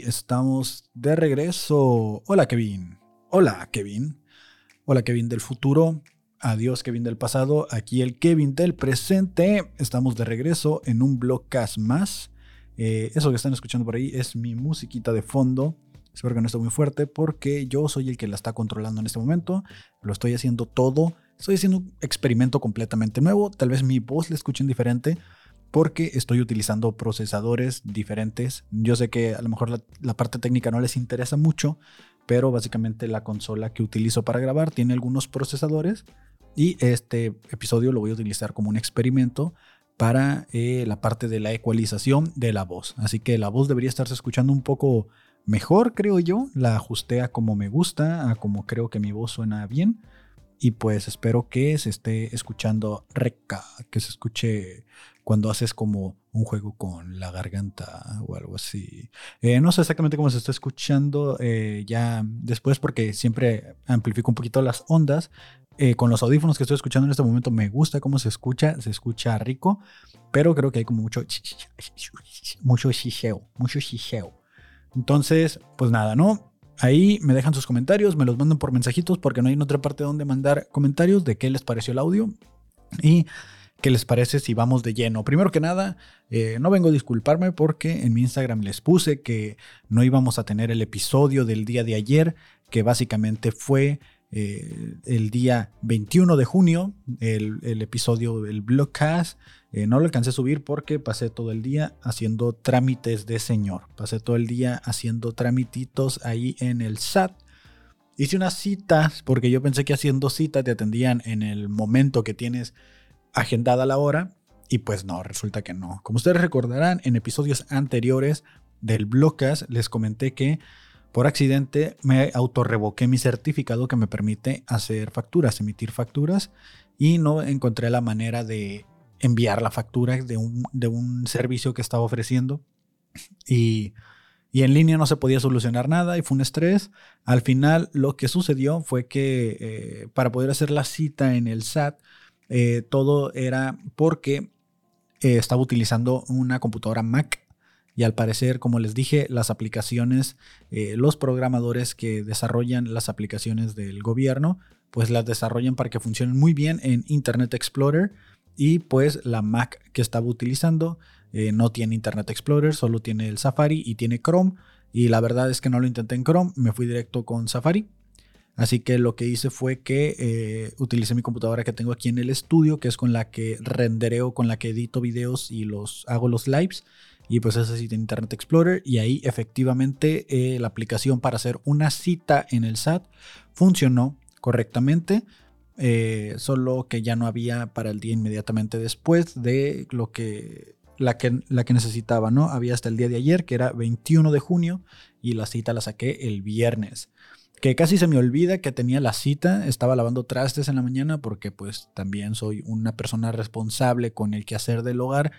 Estamos de regreso. Hola Kevin. Hola Kevin. Hola Kevin del futuro. Adiós Kevin del pasado. Aquí el Kevin del presente. Estamos de regreso en un blogcast más. Eh, eso que están escuchando por ahí es mi musiquita de fondo. Espero que no esté muy fuerte porque yo soy el que la está controlando en este momento. Lo estoy haciendo todo. Estoy haciendo un experimento completamente nuevo. Tal vez mi voz la escuchen diferente porque estoy utilizando procesadores diferentes. Yo sé que a lo mejor la, parte técnica no les interesa mucho, pero básicamente la consola que utilizo para grabar tiene algunos procesadores y este episodio lo voy a utilizar como un experimento para eh, la parte de la ecualización de la voz. Así que la voz debería estarse escuchando un poco mejor, creo yo. La ajusté a como me gusta, a como creo que mi voz suena bien. Y pues espero que se esté escuchando reca, que se escuche cuando haces como un juego con la garganta o algo así. Eh, no sé exactamente cómo se está escuchando eh, ya después porque siempre amplifico un poquito las ondas. Eh, con los audífonos que estoy escuchando en este momento me gusta cómo se escucha, se escucha rico, pero creo que hay como mucho mucho shisheo, mucho shisheo. Entonces, pues nada, ¿no? Ahí me dejan sus comentarios, me los mandan por mensajitos porque no hay en otra parte donde mandar comentarios de qué les pareció el audio y qué les parece si vamos de lleno. Primero que nada, eh, no vengo a disculparme porque en mi Instagram les puse que no íbamos a tener el episodio del día de ayer, que básicamente fue eh, el día 21 de junio, el, episodio del Blogcast. Eh, no lo alcancé a subir porque pasé todo el día haciendo trámites de señor. Pasé todo el día haciendo tramititos ahí en el SAT. Hice unas citas porque yo pensé que haciendo citas te atendían en el momento que tienes agendada la hora. Y pues no, resulta que no. Como ustedes recordarán, en episodios anteriores del Blogcast les comenté que por accidente me autorrevoqué mi certificado que me permite hacer facturas, emitir facturas y no encontré la manera de enviar la factura de un, de un servicio que estaba ofreciendo y, y, en línea no se podía solucionar nada y fue un estrés. Al final lo que sucedió fue que eh, para poder hacer la cita en el SAT, eh, todo era porque eh, estaba utilizando una computadora Mac y al parecer, como les dije, las aplicaciones, eh, los programadores que desarrollan las aplicaciones del gobierno, pues las desarrollan para que funcionen muy bien en Internet Explorer. Y pues la Mac que estaba utilizando no tiene Internet Explorer, solo tiene el Safari y tiene Chrome. Y la verdad es que no lo intenté en Chrome, me fui directo con Safari. Así que lo que hice fue que eh, utilicé mi computadora que tengo aquí en el estudio, que es con la que rendereo, con la que edito videos y los hago los lives. Y pues ese sí tiene Internet Explorer. Y ahí efectivamente eh, la aplicación para hacer una cita en el SAT funcionó correctamente. Eh, solo que ya no había para el día inmediatamente después de lo que la, que la que necesitaba, ¿no? Había hasta el día de ayer, que era 21 de junio, y la cita la saqué el viernes. Que casi se me olvida que tenía la cita, estaba lavando trastes en la mañana porque pues también soy una persona responsable con el quehacer del hogar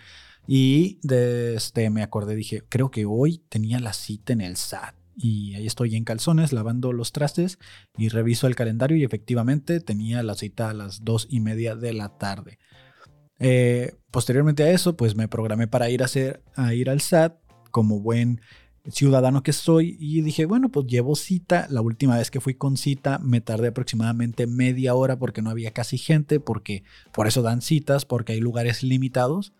y este, me acordé, dije, creo que hoy tenía la cita en el SAT. Y ahí estoy en calzones lavando los trastes y reviso el calendario y efectivamente tenía la cita a las dos y media de la tarde. Eh, posteriormente a eso, pues me programé para ir a, hacer, a ir al SAT como buen ciudadano que soy y dije, bueno, pues llevo cita. La última vez que fui con cita me tardé aproximadamente media hora porque no había casi gente, porque por eso dan citas, porque hay lugares limitados.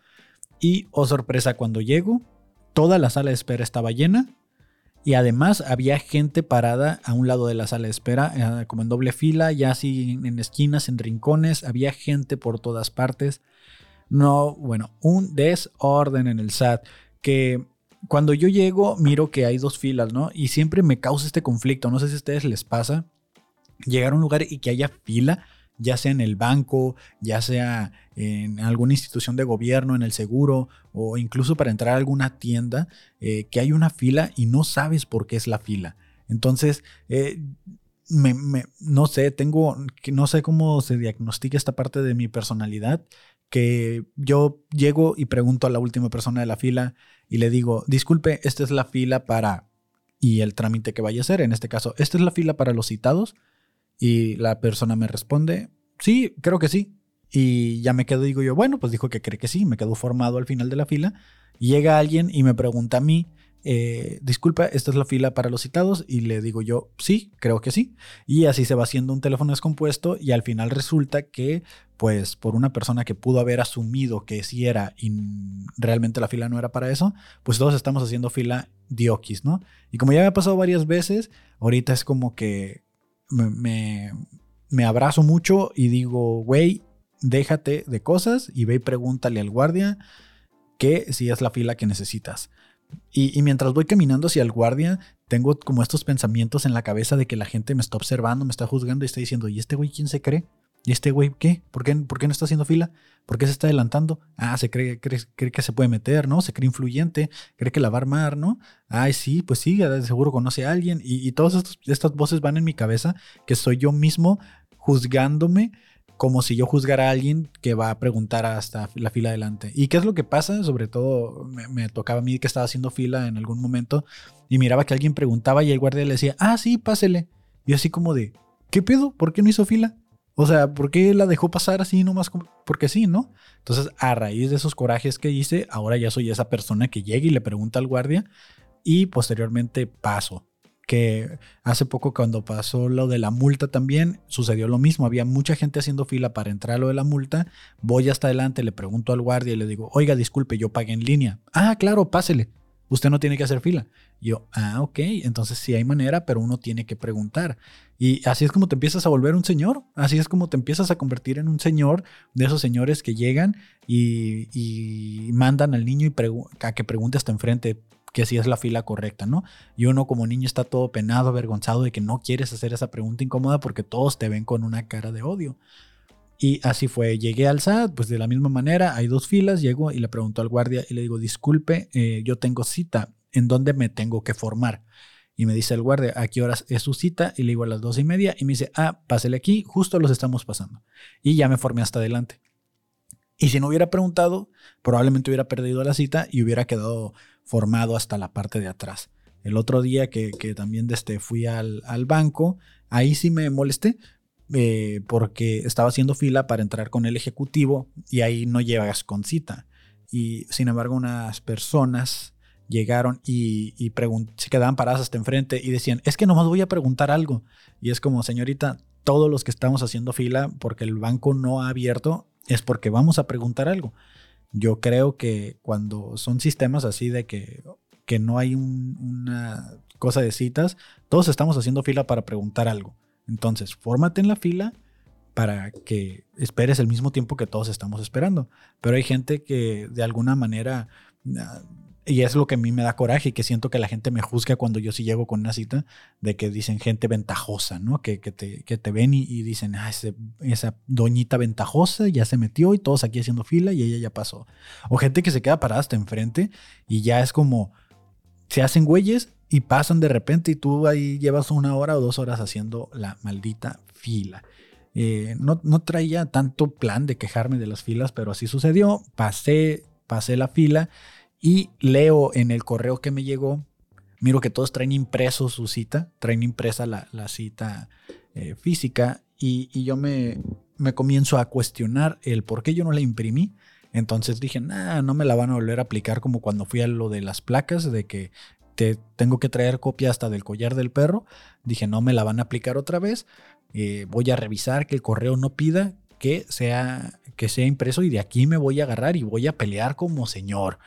Y, oh sorpresa, cuando llego, toda la sala de espera estaba llena y además había gente parada a un lado de la sala de espera, eh, como en doble fila, ya así en esquinas, en rincones, había gente por todas partes. No, bueno, un desorden en el SAT que cuando yo llego miro que hay dos filas, ¿no? Y siempre me causa este conflicto, no sé si a ustedes les pasa, llegar a un lugar y que haya fila ya sea en el banco, ya sea en alguna institución de gobierno, en el seguro o incluso para entrar a alguna tienda, eh, que hay una fila y no sabes por qué es la fila. Entonces, eh, no sé, tengo, no sé cómo se diagnostica esta parte de mi personalidad, que yo llego y pregunto a la última persona de la fila y le digo, disculpe, esta es la fila para, y el trámite que vaya a hacer, en este caso, esta es la fila para los citados. Y la persona me responde, sí, creo que sí. Y ya me quedo, digo yo, bueno, pues dijo que cree que sí, me quedo formado al final de la fila llega alguien y me pregunta a mí, eh, disculpa, esta es la fila para los citados y le digo yo, sí, creo que sí. Y así se va haciendo un teléfono descompuesto y al final resulta que, pues, por una persona que pudo haber asumido que sí era y realmente la fila no era para eso, pues todos estamos haciendo fila diokis, ¿no? Y como ya me ha pasado varias veces, ahorita es como que me, me abrazo mucho y digo, güey, déjate de cosas y ve y pregúntale al guardia que si es la fila que necesitas. Y, mientras voy caminando hacia el guardia, tengo como estos pensamientos en la cabeza de que la gente me está observando, me está juzgando y está diciendo, ¿y este güey quién se cree? ¿Y este güey qué? ¿Por qué, por qué no está haciendo fila? ¿Por qué se está adelantando? Ah, se cree, cree, cree, que se puede meter, ¿no? Se cree influyente, cree que la va a armar, ¿no? Ay, sí, pues sí, seguro conoce a alguien. Y, y todas estas voces van en mi cabeza, que soy yo mismo juzgándome como si yo juzgara a alguien que va a preguntar hasta la fila adelante. ¿Y qué es lo que pasa? Sobre todo me, tocaba a mí que estaba haciendo fila en algún momento y miraba que alguien preguntaba y el guardia le decía, ah, sí, pásele. Y así como de, ¿qué pedo? ¿Por qué no hizo fila? O sea, ¿por qué la dejó pasar así nomás? Porque sí, ¿no? Entonces, a raíz de esos corajes que hice, ahora ya soy esa persona que llega y le pregunta al guardia y posteriormente paso que hace poco cuando pasó lo de la multa también sucedió lo mismo, había mucha gente haciendo fila para entrar a lo de la multa, voy hasta adelante, le pregunto al guardia y le digo, oiga, disculpe, yo pagué en línea. Ah, claro, pásele, usted no tiene que hacer fila. yo, ah, ok, entonces sí hay manera, pero uno tiene que preguntar. Y así es como te empiezas a volver un señor, así es como te empiezas a convertir en un señor de esos señores que llegan y, mandan al niño y a que pregunte hasta enfrente, que si es la fila correcta, ¿no? Y uno como niño está todo penado, avergonzado de que no quieres hacer esa pregunta incómoda porque todos te ven con una cara de odio. Y así fue, llegué al SAT, pues de la misma manera, hay dos filas, llego y le pregunto al guardia y le digo, disculpe, eh, yo tengo cita, ¿en dónde me tengo que formar? Y me dice el guardia, ¿a qué horas es su cita? Y le digo a las dos y media y me dice, ah, pásele aquí, justo los estamos pasando. Y ya me formé hasta adelante. Y si no hubiera preguntado, probablemente hubiera perdido la cita y hubiera quedado formado hasta la parte de atrás. El otro día que, también desde fui al, banco, ahí sí me molesté eh, porque estaba haciendo fila para entrar con el ejecutivo y ahí no llegas con cita. Y sin embargo unas personas llegaron y, y se quedaban paradas hasta enfrente y decían, es que nomás voy a preguntar algo. Y es como, señorita, todos los que estamos haciendo fila porque el banco no ha abierto es porque vamos a preguntar algo. Yo creo que cuando son sistemas así de que, que no hay una cosa de citas, todos estamos haciendo fila para preguntar algo. Entonces, fórmate en la fila para que esperes el mismo tiempo que todos estamos esperando. Pero hay gente que de alguna manera y es lo que a mí me da coraje y que siento que la gente me juzga cuando yo sí llego con una cita, de que dicen gente ventajosa, ¿no? Que, que, te, que te, ven y, dicen, ah, esa doñita ventajosa ya se metió y todos aquí haciendo fila y ella ya pasó. O gente que se queda parada hasta enfrente y ya es como, se hacen güeyes y pasan de repente y tú ahí llevas una hora o dos horas haciendo la maldita fila. Eh, no, no traía tanto plan de quejarme de las filas, pero así sucedió. Pasé, pasé la fila y leo en el correo que me llegó, miro que todos traen impreso su cita, traen impresa la, cita eh, física y, yo me, me, comienzo a cuestionar el por qué yo no la imprimí. Entonces dije, no me la van a volver a aplicar como cuando fui a lo de las placas, de que te tengo que traer copia hasta del collar del perro. Dije, no me la van a aplicar otra vez. Eh, voy a revisar que el correo no pida que sea, que sea impreso y de aquí me voy a agarrar y voy a pelear como señor.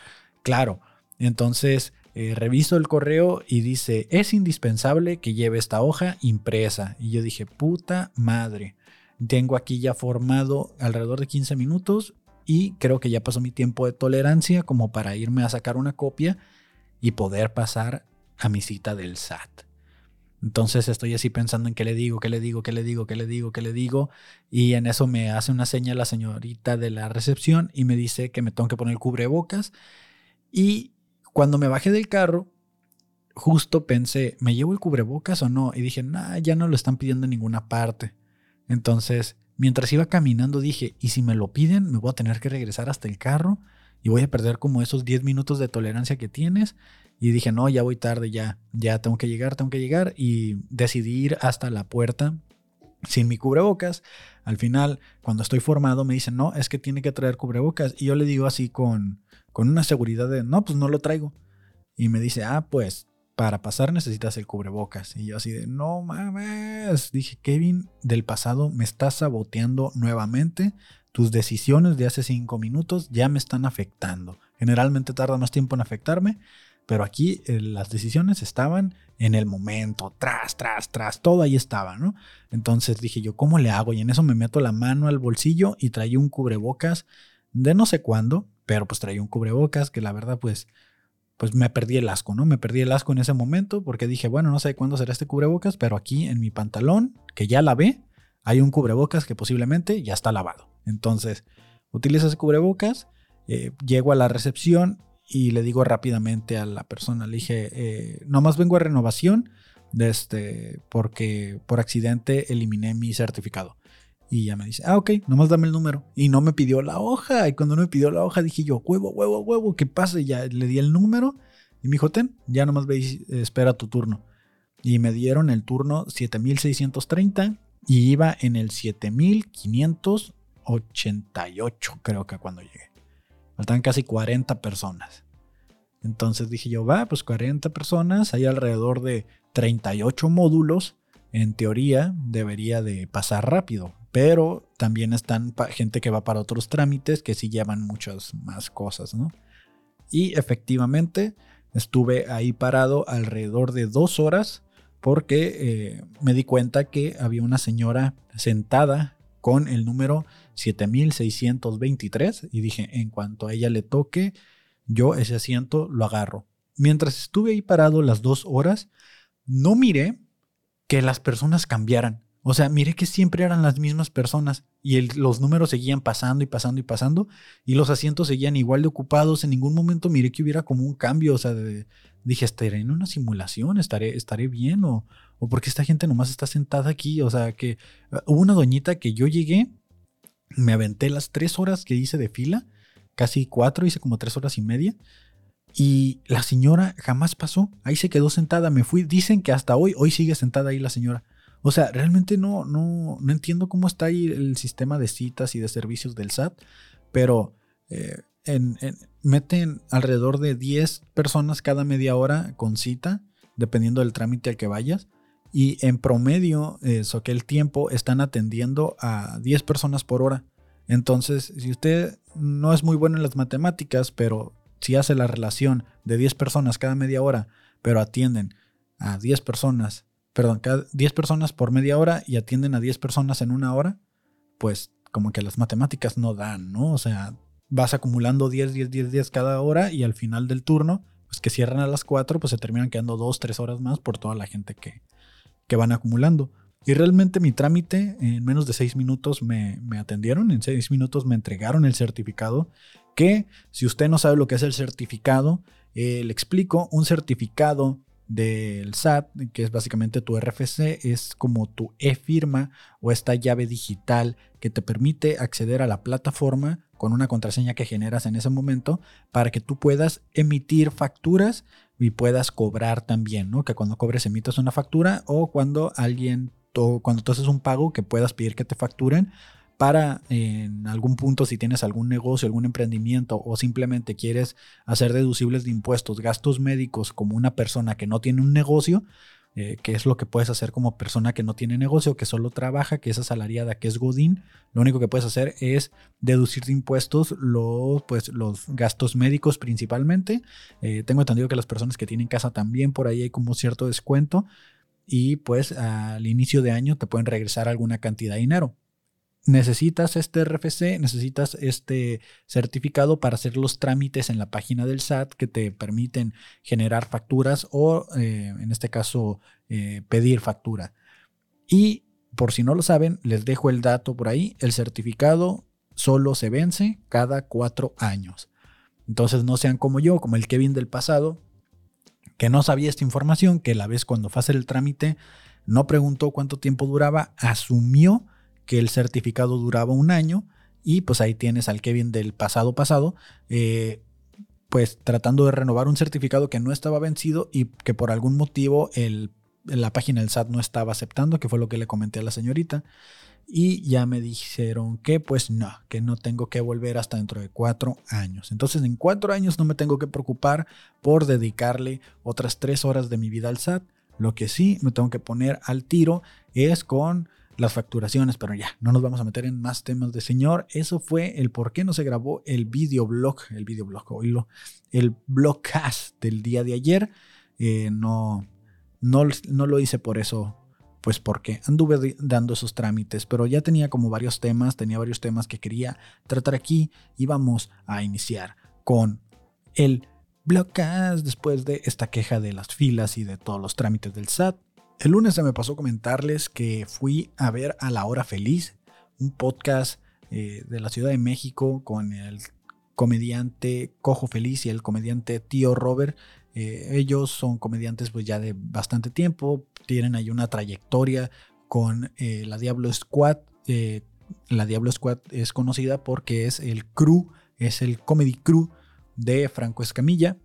Claro, entonces eh, reviso el correo y dice, es indispensable que lleve esta hoja impresa. Y yo dije, puta madre, tengo aquí ya formado alrededor de 15 minutos y creo que ya pasó mi tiempo de tolerancia como para irme a sacar una copia y poder pasar a mi cita del SAT. Entonces estoy así pensando en qué le digo, qué le digo, qué le digo, qué le digo, qué le digo. Y en eso me hace una seña la señorita de la recepción y me dice que me tengo que poner cubrebocas y cuando me bajé del carro, justo pensé, ¿me llevo el cubrebocas o no? Y dije, nah, ya no lo están pidiendo en ninguna parte. Entonces, mientras iba caminando, dije, ¿y si me lo piden? Me voy a tener que regresar hasta el carro y voy a perder como esos 10 minutos de tolerancia que tienes. Y dije, no, ya voy tarde, ya, ya tengo que llegar, tengo que llegar. Y decidí ir hasta la puerta sin mi cubrebocas. Al final, cuando estoy formado, me dicen, no, es que tiene que traer cubrebocas. Y yo le digo así con, con una seguridad de, no, pues no lo traigo. Y me dice, ah, pues para pasar necesitas el cubrebocas. Y yo así de, no mames. Dije, Kevin, del pasado me estás saboteando nuevamente. Tus decisiones de hace cinco minutos ya me están afectando. Generalmente tarda más tiempo en afectarme, pero aquí eh, las decisiones estaban en el momento, tras, tras, tras, todo ahí estaba, ¿no? Entonces dije yo, ¿cómo le hago? Y en eso me meto la mano al bolsillo y traía un cubrebocas de no sé cuándo, pero pues traía un cubrebocas que la verdad pues pues me perdí el asco, ¿no? Me perdí el asco en ese momento porque dije, bueno, no sé cuándo será este cubrebocas, pero aquí en mi pantalón, que ya lavé, hay un cubrebocas que posiblemente ya está lavado. Entonces, utilizo ese cubrebocas, eh, llego a la recepción y le digo rápidamente a la persona, le dije, eh, nomás vengo a renovación de este, porque por accidente eliminé mi certificado. Y ya me dice, ah, ok, nomás dame el número. Y no me pidió la hoja. Y cuando no me pidió la hoja, dije yo, huevo, huevo, huevo, ¿qué pasa? Y ya le di el número. Y me dijo, ten, ya nomás ve espera tu turno. Y me dieron el turno 7630 y iba en el 7588, creo que cuando llegué. Faltan casi 40 personas. Entonces dije yo, va, pues 40 personas, hay alrededor de 38 módulos. En teoría debería de pasar rápido, pero también están gente que va para otros trámites que sí llevan muchas más cosas, ¿no? Y efectivamente estuve ahí parado alrededor de dos horas porque eh, me di cuenta que había una señora sentada con el número 7623 y dije, en cuanto a ella le toque, yo ese asiento lo agarro. Mientras estuve ahí parado las dos horas, no miré que las personas cambiaran. O sea, miré que siempre eran las mismas personas y los números seguían pasando y pasando y pasando y los asientos seguían igual de ocupados. En ningún momento miré que hubiera como un cambio. O sea, dije, ¿estaré en una simulación? ¿Estaré, estaré bien? ¿O, ¿O porque esta gente nomás está sentada aquí? O sea, que uh, hubo una doñita que yo llegué, me aventé las tres horas que hice de fila, casi cuatro, hice como tres horas y media. Y la señora jamás pasó, ahí se quedó sentada, me fui, dicen que hasta hoy, hoy sigue sentada ahí la señora. O sea, realmente no, no, no entiendo cómo está ahí el sistema de citas y de servicios del SAT, pero eh, meten alrededor de 10 personas cada media hora con cita, dependiendo del trámite al que vayas. Y en promedio, eso que el tiempo están atendiendo a 10 personas por hora. Entonces, si usted no es muy bueno en las matemáticas, pero si hace la relación de 10 personas cada media hora, pero atienden a 10 personas perdón, cada 10 personas por media hora y atienden a 10 personas en una hora, pues como que las matemáticas no dan, ¿no? O sea, vas acumulando 10, 10, 10, 10 cada hora y al final del turno, pues que cierran a las 4, pues se terminan quedando 2, 3 horas más por toda la gente que, que van acumulando. Y realmente mi trámite, en menos de 6 minutos me, me atendieron, en 6 minutos me entregaron el certificado, que si usted no sabe lo que es el certificado, eh, le explico, un certificado del SAT, que es básicamente tu RFC, es como tu e-firma o esta llave digital que te permite acceder a la plataforma con una contraseña que generas en ese momento para que tú puedas emitir facturas y puedas cobrar también, ¿no? Que cuando cobres emitas una factura o cuando alguien, cuando tú haces un pago que puedas pedir que te facturen para en algún punto si tienes algún negocio, algún emprendimiento o simplemente quieres hacer deducibles de impuestos, gastos médicos como una persona que no tiene un negocio, eh, que es lo que puedes hacer como persona que no tiene negocio, que solo trabaja, que es asalariada, que es Godín, lo único que puedes hacer es deducir de impuestos los, pues, los gastos médicos principalmente. Eh, tengo entendido que las personas que tienen casa también por ahí hay como cierto descuento y pues al inicio de año te pueden regresar alguna cantidad de dinero necesitas este RFC, necesitas este certificado para hacer los trámites en la página del SAT que te permiten generar facturas o, eh, en este caso, eh, pedir factura. Y por si no lo saben, les dejo el dato por ahí. El certificado solo se vence cada cuatro años. Entonces no sean como yo, como el Kevin del pasado, que no sabía esta información, que la vez cuando fue a hacer el trámite no preguntó cuánto tiempo duraba, asumió que el certificado duraba un año y pues ahí tienes al Kevin del pasado pasado, eh, pues tratando de renovar un certificado que no estaba vencido y que por algún motivo el, la página del SAT no estaba aceptando, que fue lo que le comenté a la señorita. y ya me dijeron que pues no, que no tengo que volver hasta dentro de cuatro años. Entonces en cuatro años no me tengo que preocupar por dedicarle otras tres horas de mi vida al SAT. Lo que sí me tengo que poner al tiro es con las facturaciones, pero ya, no nos vamos a meter en más temas de señor. Eso fue el por qué no se grabó el videoblog, el videoblog, oílo, el blogcast del día de ayer. Eh, no, no, no lo hice por eso, pues porque anduve dando esos trámites, pero ya tenía como varios temas, tenía varios temas que quería tratar aquí y vamos a iniciar con el blogcast después de esta queja de las filas y de todos los trámites del SAT. El lunes se me pasó comentarles que fui a ver a La Hora Feliz, un podcast eh, de la Ciudad de México con el comediante Cojo Feliz y el comediante Tío Robert. Eh, ellos son comediantes pues ya de bastante tiempo, tienen ahí una trayectoria con eh, la Diablo Squad. la Diablo Squad es conocida porque es el crew, es el comedy crew de Franco Escamilla.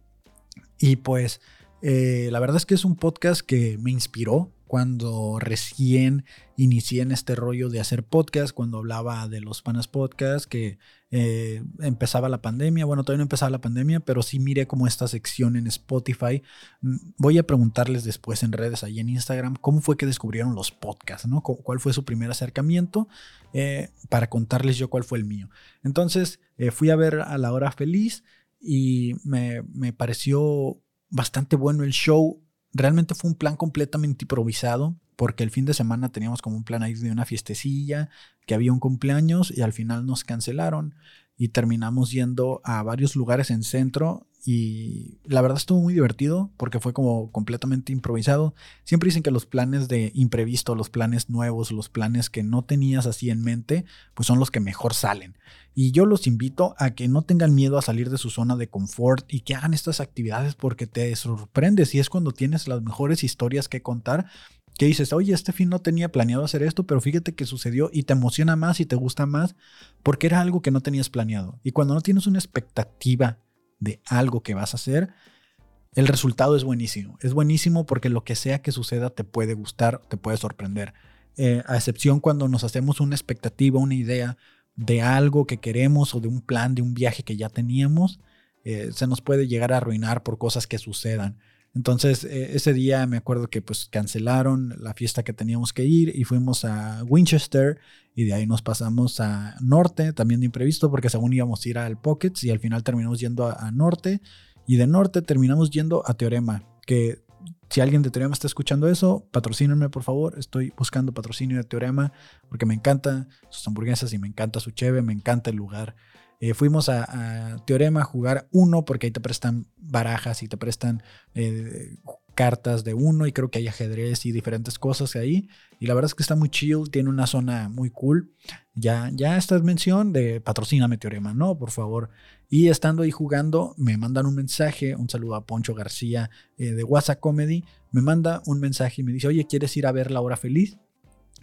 Y pues eh, la verdad es que es un podcast que me inspiró cuando recién inicié en este rollo de hacer podcast, cuando hablaba de los panas podcast, que eh, empezaba la pandemia, bueno, todavía no empezaba la pandemia, pero sí miré como esta sección en Spotify. Mm, voy a preguntarles después en redes, ahí en Instagram, cómo fue que descubrieron los podcasts, ¿no? ¿Cuál fue su primer acercamiento? Eh, para contarles yo cuál fue el mío. Entonces, fui a ver a la hora feliz y me, me pareció bastante bueno el show. Realmente fue un plan completamente improvisado, porque el fin de semana teníamos como un plan ahí de una fiestecilla, que había un cumpleaños y al final nos cancelaron y terminamos yendo a varios lugares en centro y la verdad estuvo muy divertido porque fue como completamente improvisado. Siempre dicen que los planes de imprevisto, los planes nuevos, los planes que no tenías así en mente, pues son los que mejor salen. Y yo los invito a que no tengan miedo a salir de su zona de confort y que hagan estas actividades porque te sorprendes y es cuando tienes las mejores historias que contar que dices, oye, este fin no tenía planeado hacer esto, pero fíjate que sucedió y te emociona más y te gusta más porque era algo que no tenías planeado. Y cuando no tienes una expectativa de algo que vas a hacer, el resultado es buenísimo. Es buenísimo porque lo que sea que suceda te puede gustar, te puede sorprender. Eh, a excepción cuando nos hacemos una expectativa, una idea de algo que queremos o de un plan, de un viaje que ya teníamos, eh, se nos puede llegar a arruinar por cosas que sucedan. Entonces, eh, ese día me acuerdo que pues cancelaron la fiesta que teníamos que ir y fuimos a Winchester y de ahí nos pasamos a Norte, también de imprevisto, porque según íbamos a ir al Pockets y al final terminamos yendo a, Norte y de Norte terminamos yendo a Teorema, que si alguien de Teorema está escuchando eso, patrocínenme por favor. Estoy buscando patrocinio de Teorema porque me encanta sus hamburguesas y me encanta su cheve, me encanta el lugar. Eh, fuimos a, Teorema a jugar uno porque ahí te prestan barajas y te prestan eh, cartas de uno y creo que hay ajedrez y diferentes cosas ahí. Y la verdad es que está muy chill, tiene una zona muy cool. Ya, ya esta es mención de patrocíname Teorema, ¿no? Por favor. Y estando ahí jugando, me mandan un mensaje, un saludo a Poncho García eh, de WhatsApp Comedy, me manda un mensaje y me dice, oye, ¿quieres ir a ver La Hora Feliz?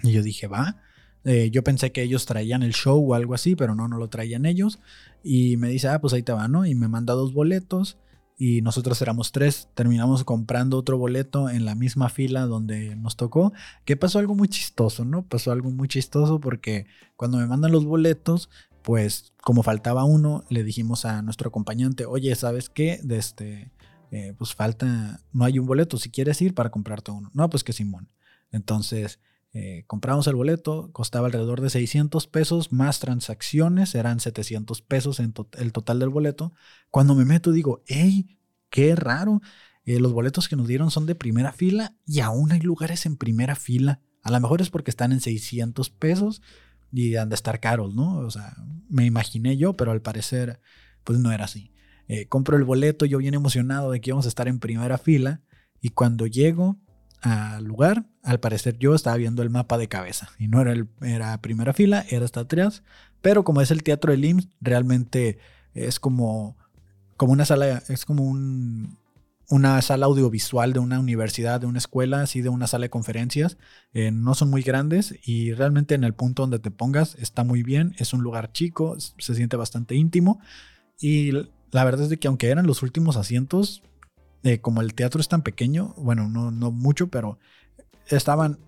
Y yo dije, va. Eh, yo pensé que ellos traían el show o algo así, pero no, no lo traían ellos. Y me dice, ah, pues ahí te va, ¿no? Y me manda dos boletos y nosotros éramos tres. Terminamos comprando otro boleto en la misma fila donde nos tocó. Que pasó algo muy chistoso, ¿no? Pasó algo muy chistoso porque cuando me mandan los boletos, pues como faltaba uno, le dijimos a nuestro acompañante, oye, ¿sabes qué? De este, eh, pues falta, no hay un boleto, si quieres ir para comprarte uno. No, pues que Simón. Entonces eh, compramos el boleto, costaba alrededor de 600 pesos más transacciones, eran 700 pesos en el total del boleto. Cuando me meto digo, hey, qué raro, eh, los boletos que nos dieron son de primera fila y aún hay lugares en primera fila. A lo mejor es porque están en 600 pesos y han de estar caros, ¿no? O sea, me imaginé yo, pero al parecer, pues no era así. Eh, compro el boleto, yo bien emocionado de que íbamos a estar en primera fila y cuando llego al lugar, al parecer yo estaba viendo el mapa de cabeza y no era, el, era primera fila, era hasta atrás, pero como es el teatro del IMSS, realmente es como, como una sala, es como un, una sala audiovisual de una universidad, de una escuela, así de una sala de conferencias. Eh, no son muy grandes y realmente en el punto donde te pongas está muy bien. Es un lugar chico, se siente bastante íntimo. Y la verdad es de que aunque eran los últimos asientos, eh, como el teatro es tan pequeño, bueno, no, no mucho, pero estaban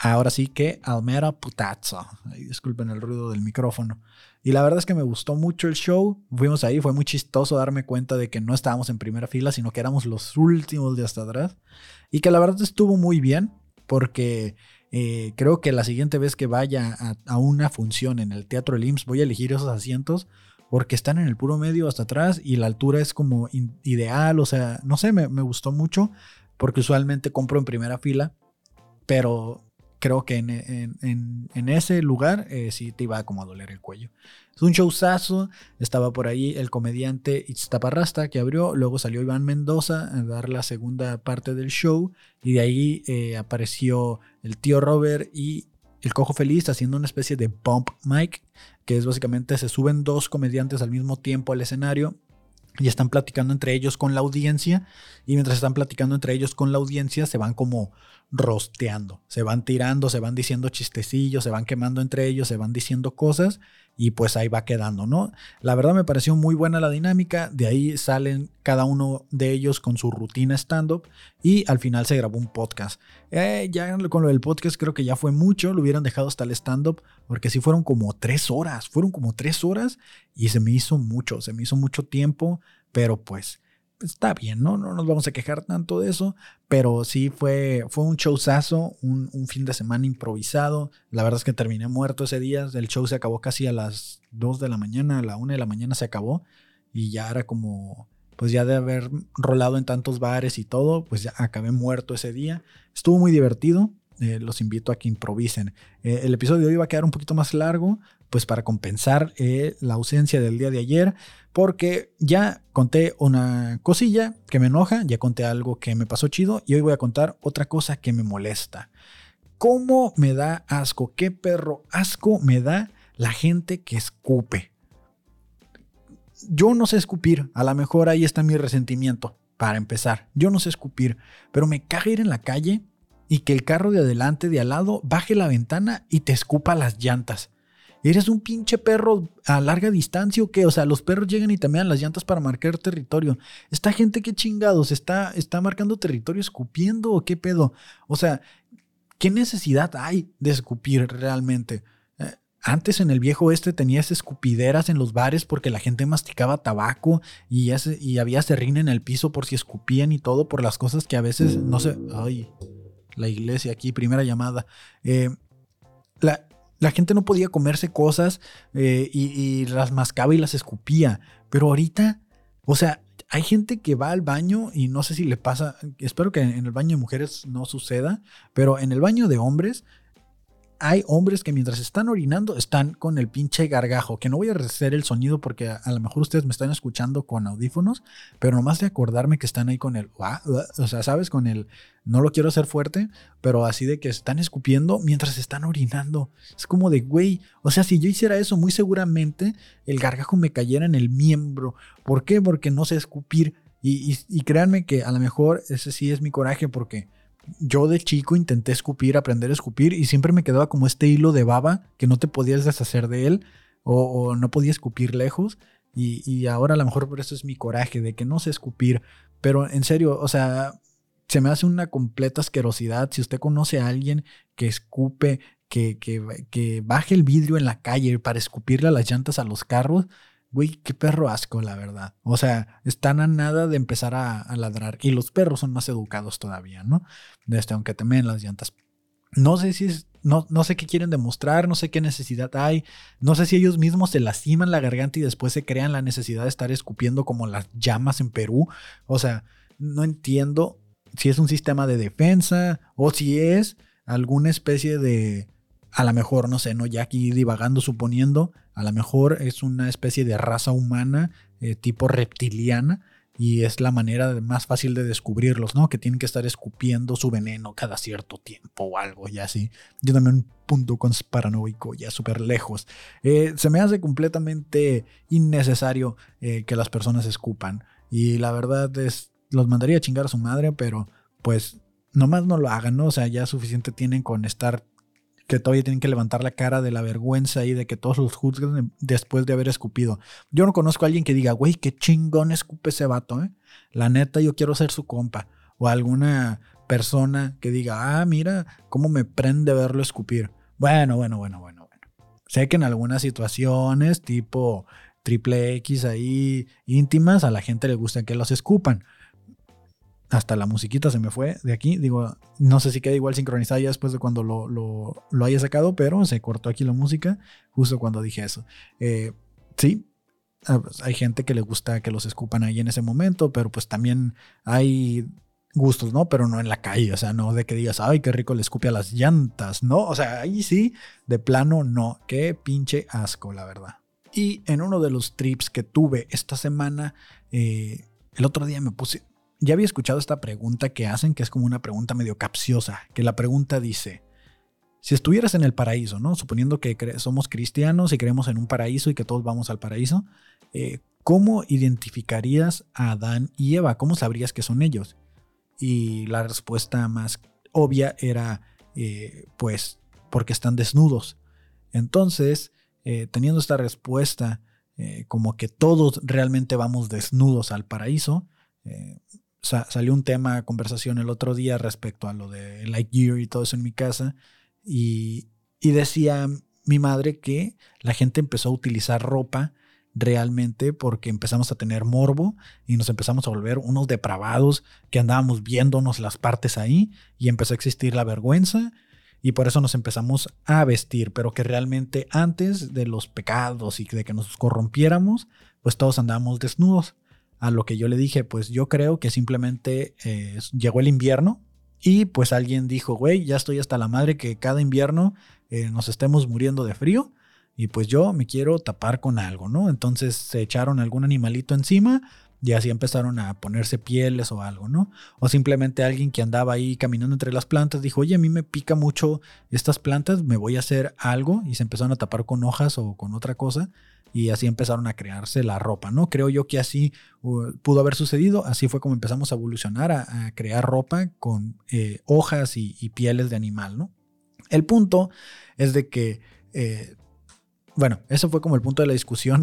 Ahora sí que Almera Putazzo. disculpen el ruido del micrófono. Y la verdad es que me gustó mucho el show. Fuimos ahí, fue muy chistoso darme cuenta de que no estábamos en primera fila, sino que éramos los últimos de hasta atrás. Y que la verdad estuvo muy bien, porque eh, creo que la siguiente vez que vaya a, una función en el Teatro del voy a elegir esos asientos porque están en el puro medio hasta atrás y la altura es como ideal, o sea, no sé, me, gustó mucho porque usualmente compro en primera fila, pero creo que en, ese lugar eh, sí te iba a como a doler el cuello. Es un showzazo, estaba por ahí el comediante Itztaparrasta que abrió, luego salió Iván Mendoza a dar la segunda parte del show y de ahí eh, apareció el tío Robert y el Cojo Feliz haciendo una especie de bump mic, que es básicamente se suben dos comediantes al mismo tiempo al escenario y están platicando entre ellos con la audiencia. Y mientras están platicando entre ellos con la audiencia se van como rosteando, se van tirando, se van diciendo chistecillos, se van quemando entre ellos, se van diciendo cosas y pues ahí va quedando, ¿no? La verdad me pareció muy buena la dinámica, de ahí salen cada uno de ellos con su rutina stand-up y al final se grabó un podcast. Eh, ya con lo del podcast creo que ya fue mucho, lo hubieran dejado hasta el stand-up porque sí fueron como tres horas, fueron como tres horas y se me hizo mucho, se me hizo mucho tiempo, pero pues está bien, ¿no? No nos vamos a quejar tanto de eso, pero sí fue, fue un showzazo, un, un, fin de semana improvisado. La verdad es que terminé muerto ese día. El show se acabó casi a las 2 de la mañana, a la 1 de la mañana se acabó y ya era como, pues ya de haber rolado en tantos bares y todo, pues ya acabé muerto ese día. Estuvo muy divertido. Eh, los invito a que improvisen. Eh, el episodio de hoy va a quedar un poquito más largo, pues para compensar eh, la ausencia del día de ayer, porque ya conté una cosilla que me enoja, ya conté algo que me pasó chido y hoy voy a contar otra cosa que me molesta. ¿Cómo me da asco? ¿Qué perro asco me da la gente que escupe? Yo no sé escupir, a lo mejor ahí está mi resentimiento, para empezar. Yo no sé escupir, pero me caga ir en la calle y que el carro de adelante, de al lado, baje la ventana y te escupa las llantas. ¿Eres un pinche perro a larga distancia o qué? O sea, los perros llegan y también las llantas para marcar territorio. Esta gente qué chingados, está, está marcando territorio escupiendo o qué pedo. O sea, ¿qué necesidad hay de escupir realmente? Eh, antes en el viejo este tenías escupideras en los bares porque la gente masticaba tabaco y, y había serrín en el piso por si escupían y todo por las cosas que a veces no sé. Ay, la iglesia aquí, primera llamada. Eh, la, gente no podía comerse cosas eh, y, las mascaba y las escupía. Pero ahorita, o sea, hay gente que va al baño y no sé si le pasa, espero que en el baño de mujeres no suceda, pero en el baño de hombres hay hombres que mientras están orinando están con el pinche gargajo, que no voy a hacer el sonido porque a, lo mejor ustedes me están escuchando con audífonos, pero nomás de acordarme que están ahí con el, o sea, sabes, con el, no lo quiero hacer fuerte, pero así de que están escupiendo mientras están orinando. Es como de, güey, o sea, si yo hiciera eso, muy seguramente el gargajo me cayera en el miembro. ¿Por qué? Porque no sé escupir. Y, y créanme que a lo mejor ese sí es mi coraje porque yo de chico intenté escupir, aprender a escupir y siempre me quedaba como este hilo de baba que no te podías deshacer de él o, no podía escupir lejos. Y, ahora a lo mejor por eso es mi coraje de que no sé escupir. Pero en serio, o sea, se me hace una completa asquerosidad. Si usted conoce a alguien que escupe, que, que, que baje el vidrio en la calle para escupirle a las llantas a los carros, Güey, qué perro asco, la verdad. O sea, están a nada de empezar a, ladrar. Y los perros son más educados todavía, ¿no? Este, aunque también las llantas. No sé si es, no, no sé qué quieren demostrar, no sé qué necesidad hay, no sé si ellos mismos se lastiman la garganta y después se crean la necesidad de estar escupiendo como las llamas en Perú. O sea, no entiendo si es un sistema de defensa o si es alguna especie de, a lo mejor, no sé, no ya aquí divagando, suponiendo, a lo mejor es una especie de raza humana eh, tipo reptiliana y es la manera más fácil de descubrirlos, ¿no? Que tienen que estar escupiendo su veneno cada cierto tiempo o algo y así. Yo también un punto paranoico ya súper lejos. Eh, se me hace completamente innecesario eh, que las personas escupan y la verdad es, los mandaría a chingar a su madre, pero pues nomás no lo hagan, ¿no? O sea, ya suficiente tienen con estar que todavía tienen que levantar la cara de la vergüenza y de que todos los juzguen después de haber escupido. Yo no conozco a alguien que diga, güey, qué chingón escupe ese vato, ¿eh? La neta, yo quiero ser su compa. O alguna persona que diga, ah, mira, cómo me prende verlo escupir. Bueno, bueno, bueno, bueno, bueno. Sé que en algunas situaciones, tipo triple X ahí íntimas, a la gente le gusta que los escupan. Hasta la musiquita se me fue de aquí. Digo, no sé si queda igual sincronizada ya después de cuando lo, lo, haya sacado, pero se cortó aquí la música justo cuando dije eso. Eh, sí, ah, pues, hay gente que le gusta que los escupan ahí en ese momento, pero pues también hay gustos, ¿no? Pero no en la calle, o sea, no de que digas, ay, qué rico le escupe a las llantas, ¿no? O sea, ahí sí, de plano no, qué pinche asco, la verdad. Y en uno de los trips que tuve esta semana, eh, el otro día me puse, ya había escuchado esta pregunta que hacen, que es como una pregunta medio capciosa, que la pregunta dice, si estuvieras en el paraíso, ¿no? Suponiendo que somos cristianos y creemos en un paraíso y que todos vamos al paraíso, eh, ¿cómo identificarías a Adán y Eva? ¿Cómo sabrías que son ellos? Y la respuesta más obvia era, eh, pues, porque están desnudos. Entonces, eh, teniendo esta respuesta, como que todos realmente vamos desnudos al paraíso, salió un tema, conversación el otro día respecto a lo de Lightyear y todo eso en mi casa, y, y decía mi madre que la gente empezó a utilizar ropa realmente porque empezamos a tener morbo y nos empezamos a volver unos depravados que andábamos viéndonos las partes ahí y empezó a existir la vergüenza y por eso nos empezamos a vestir, pero que realmente antes de los pecados y de que nos corrompiéramos, pues todos andábamos desnudos. A lo que yo le dije, pues yo creo que simplemente eh, llegó el invierno y pues alguien dijo, güey, ya estoy hasta la madre que cada invierno eh, nos estemos muriendo de frío y pues yo me quiero tapar con algo, ¿no? Entonces se echaron algún animalito encima y así empezaron a ponerse pieles o algo, ¿no? O simplemente alguien que andaba ahí caminando entre las plantas dijo, oye, a mí me pica mucho estas plantas, me voy a hacer algo y se empezaron a tapar con hojas o con otra cosa y así empezaron a crearse la ropa, ¿no? Creo yo que así pudo haber sucedido, así fue como empezamos a evolucionar a, crear ropa con eh, hojas y, pieles de animal, ¿no? El punto es de que eh, bueno, eso fue como el punto de la discusión,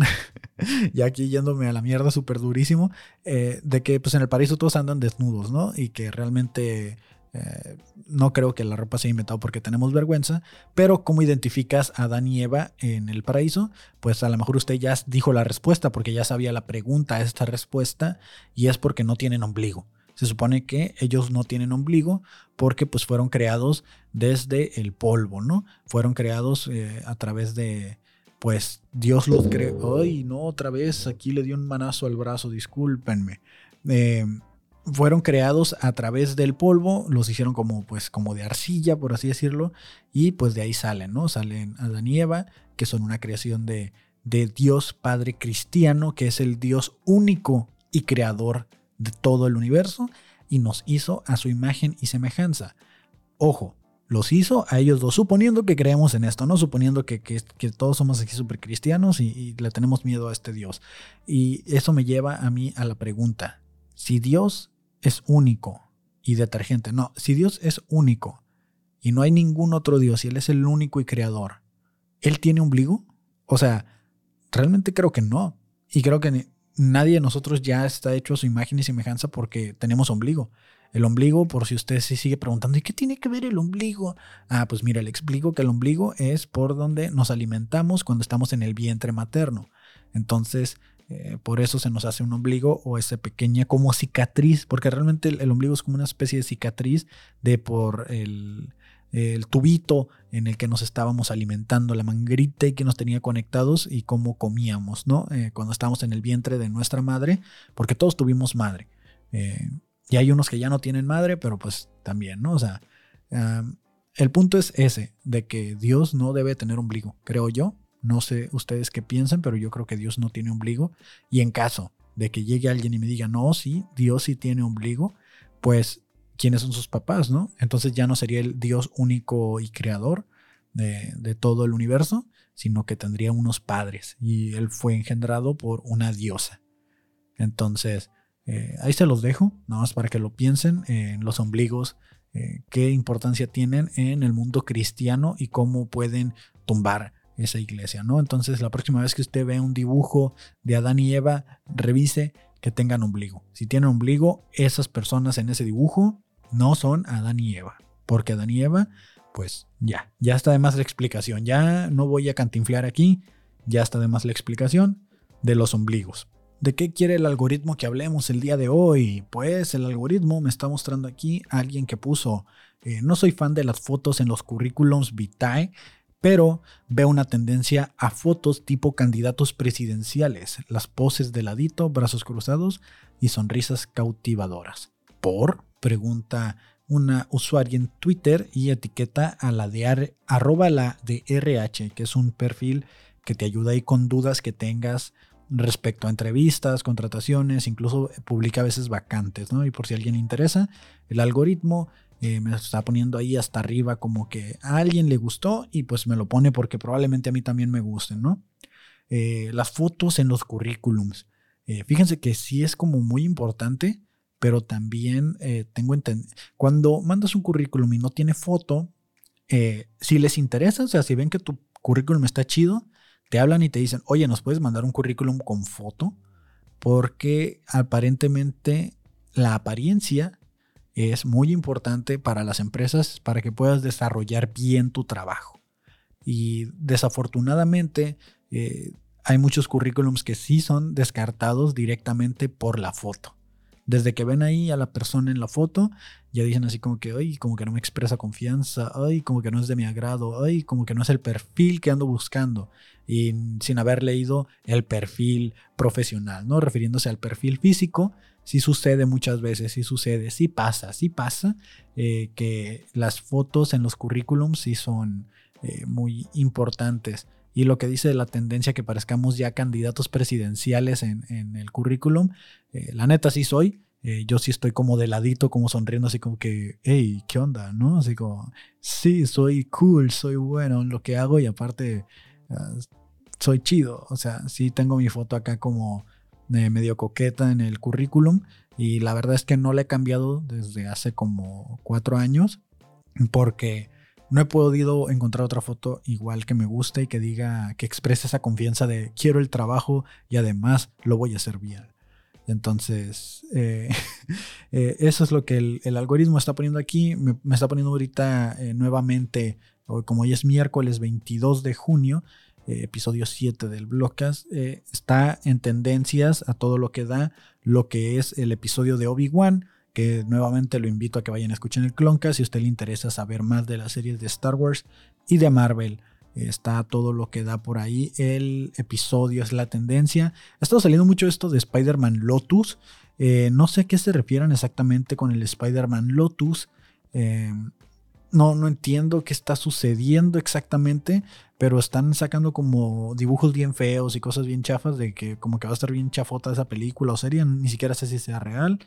ya aquí yéndome a la mierda súper durísimo, eh, de que pues en el paraíso todos andan desnudos, ¿no? Y que realmente eh, no creo que la ropa se haya inventado porque tenemos vergüenza, pero ¿cómo identificas a Adán y Eva en el paraíso? Pues a lo mejor usted ya dijo la respuesta porque ya sabía la pregunta a esta respuesta y es porque no tienen ombligo. Se supone que ellos no tienen ombligo porque pues fueron creados desde el polvo, ¿no? Fueron creados eh, a través de, pues Dios los creó. Ay, no, otra vez aquí le dio un manazo al brazo, discúlpenme. Eh, fueron creados a través del polvo, los hicieron como, pues, como de arcilla, por así decirlo, y pues de ahí salen, ¿no? Salen Adán y Eva, que son una creación de, de Dios Padre Cristiano, que es el Dios único y creador de todo el universo, y nos hizo a su imagen y semejanza. Ojo, los hizo a ellos dos, suponiendo que creemos en esto, ¿no? Suponiendo que, todos somos aquí súper cristianos y, le tenemos miedo a este Dios. Y eso me lleva a mí a la pregunta, si Dios es único y detergente, no, si Dios es único y no hay ningún otro Dios y Él es el único y creador, ¿Él tiene ombligo? O sea, realmente creo que no. Y creo que nadie de nosotros ya está hecho a su imagen y semejanza porque tenemos ombligo. El ombligo, por si usted se sigue preguntando, ¿y qué tiene que ver el ombligo? Ah, pues mira, le explico que el ombligo es por donde nos alimentamos cuando estamos en el vientre materno. Entonces, eh, por eso se nos hace un ombligo o esa pequeña como cicatriz, porque realmente el, ombligo es como una especie de cicatriz de por el, tubito en el que nos estábamos alimentando, la mangrita y que nos tenía conectados y cómo comíamos, ¿no? Eh, cuando estábamos en el vientre de nuestra madre, porque todos tuvimos madre. Eh, y hay unos que ya no tienen madre, pero pues también, ¿no? O sea, el punto es ese, de que Dios no debe tener ombligo, creo yo. No sé ustedes qué piensan, pero yo creo que Dios no tiene ombligo. Y en caso de que llegue alguien y me diga, no, sí, Dios sí tiene ombligo, pues, ¿quiénes son sus papás, no? Entonces ya no sería el Dios único y creador de, de todo el universo, sino que tendría unos padres. Y él fue engendrado por una diosa. Entonces, eh, ahí se los dejo, nada más para que lo piensen en los ombligos, eh, qué importancia tienen en el mundo cristiano y cómo pueden tumbar esa iglesia, ¿no? Entonces, la próxima vez que usted ve un dibujo de Adán y Eva, revise que tengan ombligo. Si tienen ombligo, esas personas en ese dibujo no son Adán y Eva. Porque Adán y Eva, pues ya, ya está de más la explicación. Ya no voy a cantinflar aquí, ya está de más la explicación de los ombligos. ¿De qué quiere el algoritmo que hablemos el día de hoy? Pues el algoritmo me está mostrando aquí a alguien que puso, eh, no soy fan de las fotos en los currículums vitae, pero veo una tendencia a fotos tipo candidatos presidenciales, las poses de ladito, brazos cruzados y sonrisas cautivadoras. ¿Por? Pregunta una usuaria en Twitter y etiqueta a la de arroba la de que es un perfil que te ayuda ahí con dudas que tengas respecto a entrevistas, contrataciones, incluso publica a veces vacantes, ¿no? Y por si alguien interesa, el algoritmo eh, me está poniendo ahí hasta arriba como que a alguien le gustó y pues me lo pone porque probablemente a mí también me gusten, ¿no? Eh, las fotos en los currículums. Eh, fíjense que sí es como muy importante, pero también tengo entendido, cuando mandas un currículum y no tiene foto, si les interesa, o sea, si ven que tu currículum está chido, te hablan y te dicen, oye, ¿nos puedes mandar un currículum con foto? Porque aparentemente la apariencia es muy importante para las empresas para que puedas desarrollar bien tu trabajo. Y desafortunadamente eh, hay muchos currículums que sí son descartados directamente por la foto. Desde que ven ahí a la persona en la foto, ya dicen así como que, ay, como que no me expresa confianza, ay, como que no es de mi agrado, ay, como que no es el perfil que ando buscando, y sin haber leído el perfil profesional, ¿no? Refiriéndose al perfil físico, sí sucede muchas veces, sí sucede, sí pasa, sí pasa, eh, que las fotos en los currículums sí son eh, muy importantes. Y lo que dice la tendencia que parezcamos ya candidatos presidenciales en, el currículum, eh, la neta sí soy. Eh, yo sí estoy como de ladito, como sonriendo, así como que, hey, ¿qué onda? ¿No? Así como, sí, soy cool, soy bueno en lo que hago y aparte ah, soy chido. O sea, sí tengo mi foto acá como medio coqueta en el currículum y la verdad es que no la he cambiado desde hace como cuatro años porque no he podido encontrar otra foto igual que me guste y que diga, que exprese esa confianza de quiero el trabajo y además lo voy a hacer bien. Entonces, eh, eh, eso es lo que el, algoritmo está poniendo aquí. Me, está poniendo ahorita eh, nuevamente, como hoy es miércoles 22 de junio, episodio 7 del Blogcast, está en tendencias a todo lo que da lo que es el episodio de Obi-Wan que nuevamente lo invito a que vayan a escuchar el Clonca si a usted le interesa saber más de las series de Star Wars y de Marvel. Está todo lo que da por ahí. El episodio es la tendencia. Ha estado saliendo mucho esto de Spider-Man Lotus. Eh, no sé a qué se refieran exactamente con el Spider-Man Lotus. Eh, no, no entiendo qué está sucediendo exactamente, pero están sacando como dibujos bien feos y cosas bien chafas de que como que va a estar bien chafota esa película o serie, ni siquiera sé si sea real.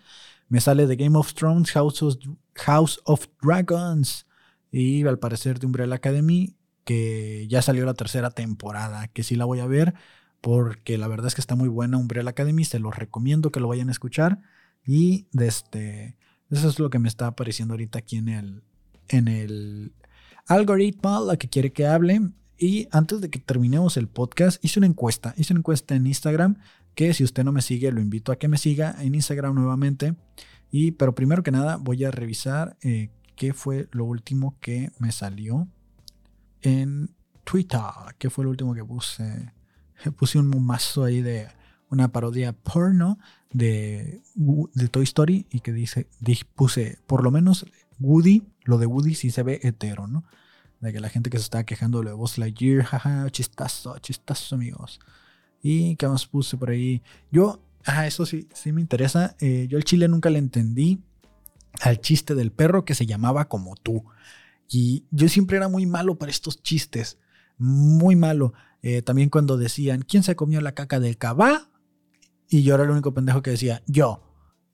Me sale de Game of Thrones, House of, Dragons y al parecer de Umbrella Academy, que ya salió la tercera temporada, que sí la voy a ver porque la verdad es que está muy buena Umbrella Academy, se los recomiendo que lo vayan a escuchar y este, eso es lo que me está apareciendo ahorita aquí en el, en el algoritmo, la que quiere que hable. Y antes de que terminemos el podcast, hice una encuesta, hice una encuesta en Instagram que si usted no me sigue, lo invito a que me siga en Instagram nuevamente. Y, pero primero que nada, voy a revisar eh, qué fue lo último que me salió en Twitter. ¿Qué fue lo último que puse? Puse un mazo ahí de una parodia porno de, de Toy Story y que dice, puse, por lo menos Woody, lo de Woody sí se ve hetero, ¿no? De que la gente que se está quejando de Buzz Lightyear, jaja, chistazo, chistazo, amigos. Y qué más puse por ahí. Yo, ah, eso sí, sí me interesa. Eh, yo al chile nunca le entendí al chiste del perro que se llamaba como tú. Y yo siempre era muy malo para estos chistes. Muy malo. Eh, también cuando decían, ¿quién se comió la caca del cabá? Y yo era el único pendejo que decía, yo.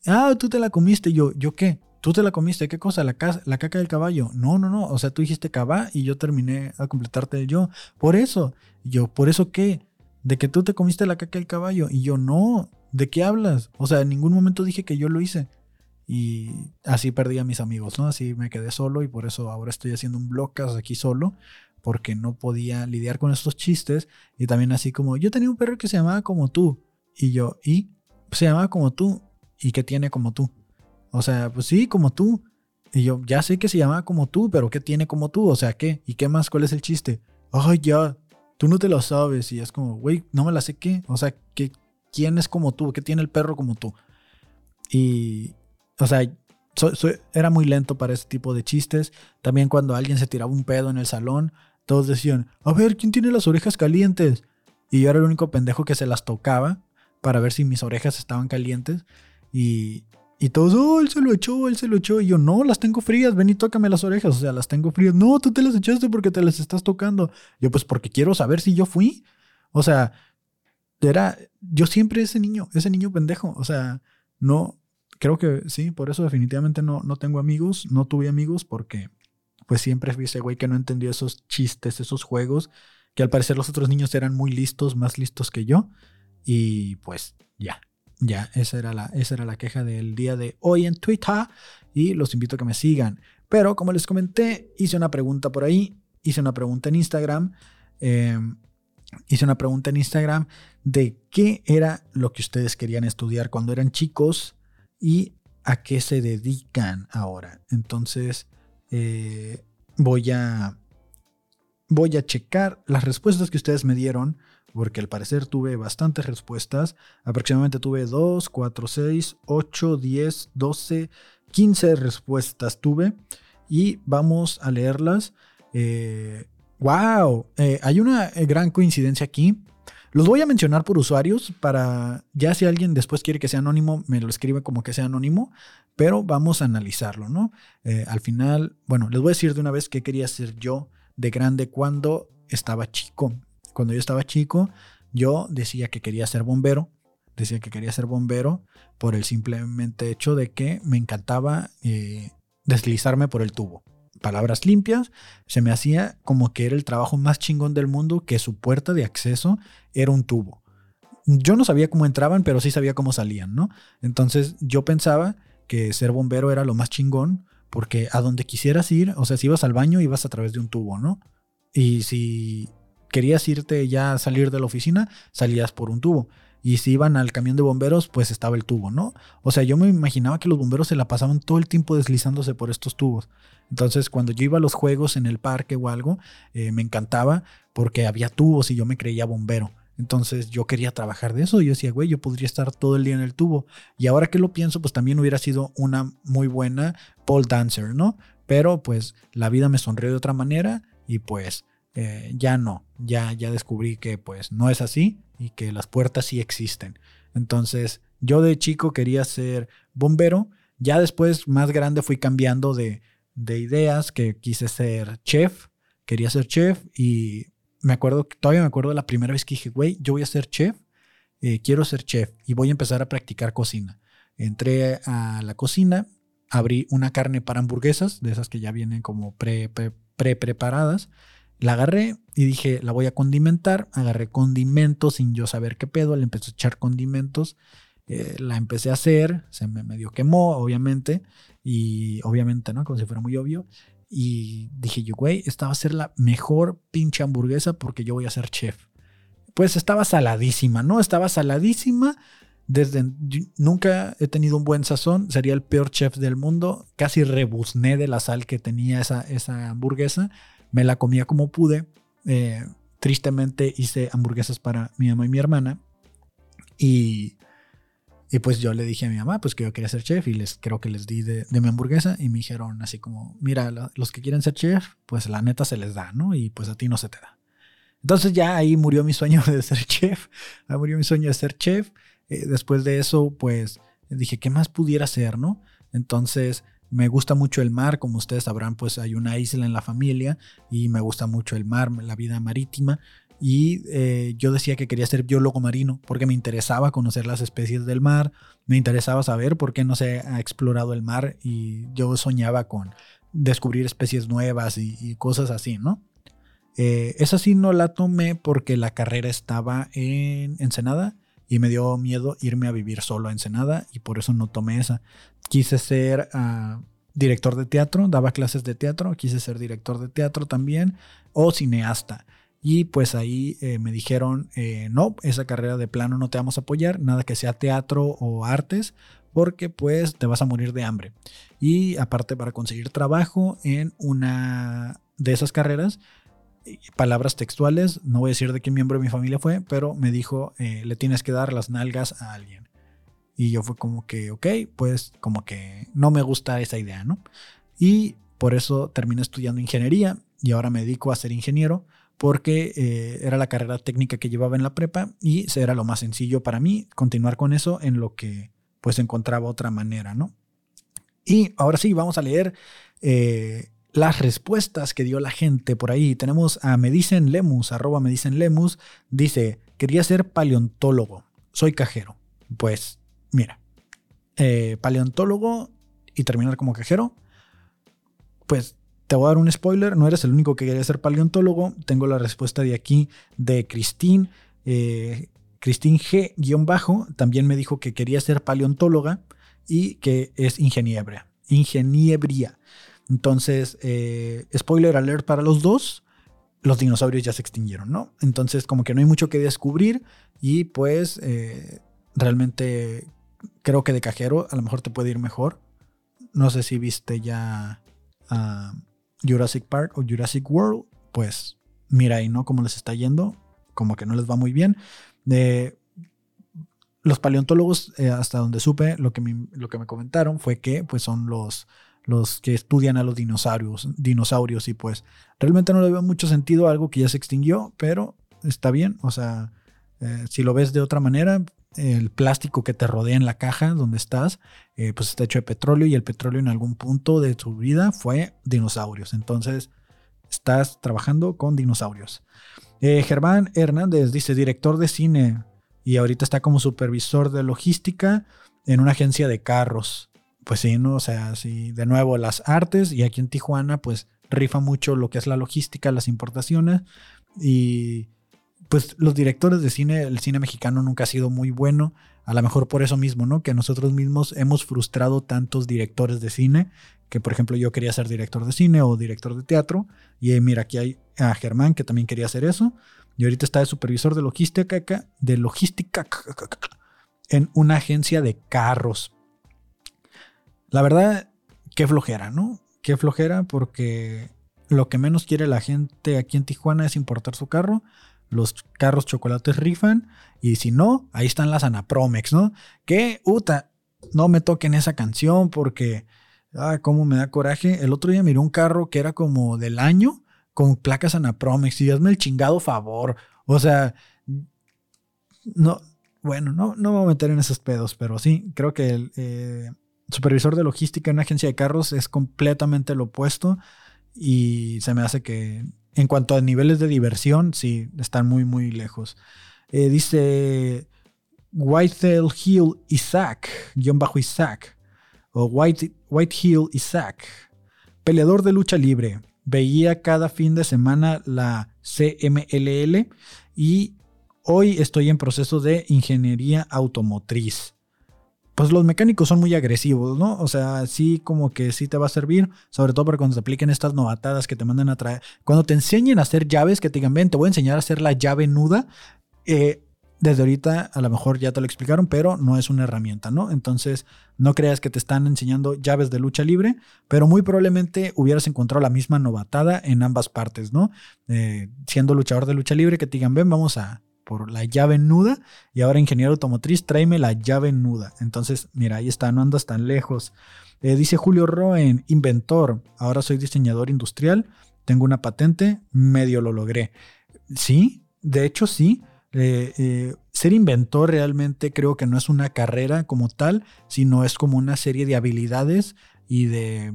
Ah, tú te la comiste. yo, ¿yo qué? ¿Tú te la comiste? ¿Qué cosa? ¿La, la caca del caballo? No, no, no. O sea, tú dijiste cabá y yo terminé a completarte el yo. Por eso. Yo, ¿por eso qué? De que tú te comiste la caca del caballo. Y yo, no, ¿de qué hablas? O sea, en ningún momento dije que yo lo hice. Y así perdí a mis amigos, ¿no? Así me quedé solo y por eso ahora estoy haciendo un blogcast aquí solo, porque no podía lidiar con estos chistes. Y también así como, yo tenía un perro que se llamaba como tú. Y yo, ¿y? Se llamaba como tú. ¿Y qué tiene como tú? O sea, pues sí, como tú. Y yo, ya sé que se llama como tú, pero ¿qué tiene como tú? O sea, ¿qué? ¿Y qué más? ¿Cuál es el chiste? Ay, ya, tú no te lo sabes. Y es como, güey, no me la sé qué. O sea, ¿qué, ¿quién es como tú? ¿Qué tiene el perro como tú? Y, o sea, era muy lento para ese tipo de chistes. También cuando alguien se tiraba un pedo en el salón, todos decían, a ver, ¿quién tiene las orejas calientes? Y yo era el único pendejo que se las tocaba para ver si mis orejas estaban calientes. Y, y todos, oh, él se lo echó, él se lo echó. Y yo, no, las tengo frías, ven y tócame las orejas. O sea, las tengo frías. No, tú te las echaste porque te las estás tocando. Yo, pues porque quiero saber si yo fui. O sea, era, yo siempre ese niño, ese niño pendejo. O sea, no, creo que sí, por eso definitivamente no, no tengo amigos, no tuve amigos porque pues siempre fui ese güey que no entendió esos chistes, esos juegos, que al parecer los otros niños eran muy listos, más listos que yo. Y pues ya, ya, esa era, la, esa era la queja del día de hoy en Twitter y los invito a que me sigan. Pero como les comenté, hice una pregunta por ahí, hice una pregunta en Instagram, em, hice una pregunta en Instagram de qué era lo que ustedes querían estudiar cuando eran chicos y a qué se dedican ahora. Entonces, eh, voy a voy a checar las respuestas que ustedes me dieron porque al parecer tuve bastantes respuestas. Aproximadamente tuve 2, 4, 6, 8, 10, 12, 15 respuestas tuve. Y vamos a leerlas. ¡Wow! Eh, eh, hay una eh, gran coincidencia aquí. Los voy a mencionar por usuarios para, ya si alguien después quiere que sea anónimo, me lo escribe como que sea anónimo, pero vamos a analizarlo, ¿no? al final, bueno, les voy a decir de una vez qué quería ser yo de grande cuando estaba chico. Cuando yo estaba chico, yo decía que quería ser bombero. Decía que quería ser bombero por el simplemente hecho de que me encantaba eh, deslizarme por el tubo. Palabras limpias, se me hacía como que era el trabajo más chingón del mundo, que su puerta de acceso era un tubo. Yo no sabía cómo entraban, pero sí sabía cómo salían, ¿no? Entonces yo pensaba que ser bombero era lo más chingón, porque a donde quisieras ir, o sea, si ibas al baño, ibas a través de un tubo, ¿no? Y si querías irte ya a salir de la oficina, salías por un tubo. Y si iban al camión de bomberos, pues estaba el tubo, ¿no? O sea, yo me imaginaba que los bomberos se la pasaban todo el tiempo deslizándose por estos tubos. Entonces, cuando yo iba a los juegos en el parque o algo, eh, me encantaba porque había tubos y yo me creía bombero. Entonces yo quería trabajar de eso. Yo decía, güey, yo podría estar todo el día en el tubo. Y ahora que lo pienso, pues también hubiera sido una muy buena pole dancer, ¿no? Pero pues la vida me sonrió de otra manera y pues eh, ya no, ya, ya descubrí que pues no es así y que las puertas sí existen. Entonces yo de chico quería ser bombero, ya después más grande fui cambiando de, de ideas, que quise ser chef, quería ser chef y me acuerdo, todavía me acuerdo de la primera vez que dije, güey, yo voy a ser chef, eh, quiero ser chef y voy a empezar a practicar cocina. Entré a la cocina, abrí una carne para hamburguesas, de esas que ya vienen como pre, pre, pre preparadas la agarré y dije, la voy a condimentar. Agarré condimentos sin yo saber qué pedo. Le empecé a echar condimentos. Eh, la empecé a hacer. Se me medio quemó, obviamente. Y obviamente, ¿no? Como si fuera muy obvio. Y dije yo, güey, esta va a ser la mejor pinche hamburguesa porque yo voy a ser chef. Pues estaba saladísima, ¿no? Estaba saladísima. Desde nunca he tenido un buen sazón. Sería el peor chef del mundo. Casi rebuzné de la sal que tenía esa, esa hamburguesa me la comía como pude. Eh, tristemente hice hamburguesas para mi mamá y mi hermana. Y, y, pues yo le dije a mi mamá pues que yo quería ser chef y les creo que les di de, mi hamburguesa y me dijeron así como, mira, los que quieren ser chef, pues la neta se les da, ¿no? Y pues a ti no se te da. Entonces ya ahí murió mi sueño de ser chef, ahí murió mi sueño de ser chef. Eh, después de eso, pues dije, ¿qué más pudiera hacer, no? Entonces me gusta mucho el mar, como ustedes sabrán, pues hay una isla en la familia y me gusta mucho el mar, la vida marítima. Y eh, yo decía que quería ser biólogo marino porque me interesaba conocer las especies del mar, me interesaba saber por qué no se ha explorado el mar y yo soñaba con descubrir especies nuevas y, cosas así, ¿no? Eh, esa sí no la tomé porque la carrera estaba en Ensenada y me dio miedo irme a vivir solo a Ensenada y por eso no tomé esa. Quise ser ah, director de teatro, daba clases de teatro, quise ser director de teatro también o cineasta. Y pues ahí eh, me dijeron, eh, no, esa carrera de plano no te vamos a apoyar, nada que sea teatro o artes, porque pues te vas a morir de hambre. Y aparte para conseguir trabajo en una de esas carreras, palabras textuales, no voy a decir de qué miembro de mi familia fue, pero me dijo, eh, le tienes que dar las nalgas a alguien. Y yo fue como que, ok, pues como que no me gusta esa idea, ¿no? Y por eso terminé estudiando ingeniería y ahora me dedico a ser ingeniero porque eh, era la carrera técnica que llevaba en la prepa y era lo más sencillo para mí continuar con eso en lo que pues encontraba otra manera, ¿no? Y ahora sí, vamos a leer eh, las respuestas que dio la gente por ahí. Tenemos a Me dicen Lemus, arroba Me dicen Lemus, dice, quería ser paleontólogo, soy cajero. Pues mira, eh, paleontólogo y terminar como cajero, pues te voy a dar un spoiler, no eres el único que quería ser paleontólogo. Tengo la respuesta de aquí de Christine. Eh, Christine G-bajo también me dijo que quería ser paleontóloga y que es ingeniebra. Ingeniebría. Entonces, eh, spoiler alert para los dos, los dinosaurios ya se extinguieron, ¿no? Entonces, como que no hay mucho que descubrir y pues realmente creo que de cajero a lo mejor te puede ir mejor. No sé si viste ya Jurassic Park o Jurassic World. Pues mira ahí, ¿no? Cómo les está yendo. Como que no les va muy bien. De los paleontólogos, eh, hasta donde supe, lo que, me, lo que me comentaron fue que pues son los, los que estudian a los dinosaurios, dinosaurios y pues realmente no le veo mucho sentido algo que ya se extinguió, pero está bien, o sea, eh, si lo ves de otra manera, el plástico que te rodea en la caja donde estás, eh, pues está hecho de petróleo y el petróleo en algún punto de su vida fue dinosaurios. Entonces, estás trabajando con dinosaurios. Eh, Germán Hernández dice, director de cine y ahorita está como supervisor de logística en una agencia de carros. Pues sí, ¿no? O sea, sí, de nuevo las artes y aquí en Tijuana pues rifa mucho lo que es la logística, las importaciones y pues los directores de cine, el cine mexicano nunca ha sido muy bueno, a lo mejor por eso mismo, ¿no? Que nosotros mismos hemos frustrado tantos directores de cine, que por ejemplo yo quería ser director de cine o director de teatro, y eh, mira, aquí hay a Germán que también quería hacer eso, y ahorita está de supervisor de logística, de logística en una agencia de carros. La verdad, qué flojera, ¿no? Qué flojera porque lo que menos quiere la gente aquí en Tijuana es importar su carro los carros chocolates rifan y si no, ahí están las Anapromex, ¿no? Que, uta, no me toquen esa canción porque, ah, cómo me da coraje. El otro día miré un carro que era como del año con placas Anapromex y hazme el chingado favor. O sea, no, bueno, no, no me voy a meter en esos pedos, pero sí, creo que el eh, supervisor de logística en una agencia de carros es completamente lo opuesto y se me hace que en cuanto a niveles de diversión, sí, están muy, muy lejos. Eh, dice Whitetail Hill Isaac, guion bajo Isaac, o White, White Hill Isaac, peleador de lucha libre. Veía cada fin de semana la CMLL y hoy estoy en proceso de ingeniería automotriz pues los mecánicos son muy agresivos, ¿no? O sea, sí como que sí te va a servir, sobre todo para cuando te apliquen estas novatadas que te mandan a traer. Cuando te enseñen a hacer llaves, que te digan, ven, te voy a enseñar a hacer la llave nuda. Eh, desde ahorita a lo mejor ya te lo explicaron, pero no es una herramienta, ¿no? Entonces, no creas que te están enseñando llaves de lucha libre, pero muy probablemente hubieras encontrado la misma novatada en ambas partes, ¿no? Eh, siendo luchador de lucha libre, que te digan, ven, vamos a por la llave nuda y ahora ingeniero automotriz, tráeme la llave nuda. Entonces, mira, ahí está, no andas tan lejos. Eh, dice Julio Roen, inventor, ahora soy diseñador industrial, tengo una patente, medio lo logré. Sí, de hecho sí. Eh, eh, ser inventor realmente creo que no es una carrera como tal, sino es como una serie de habilidades y de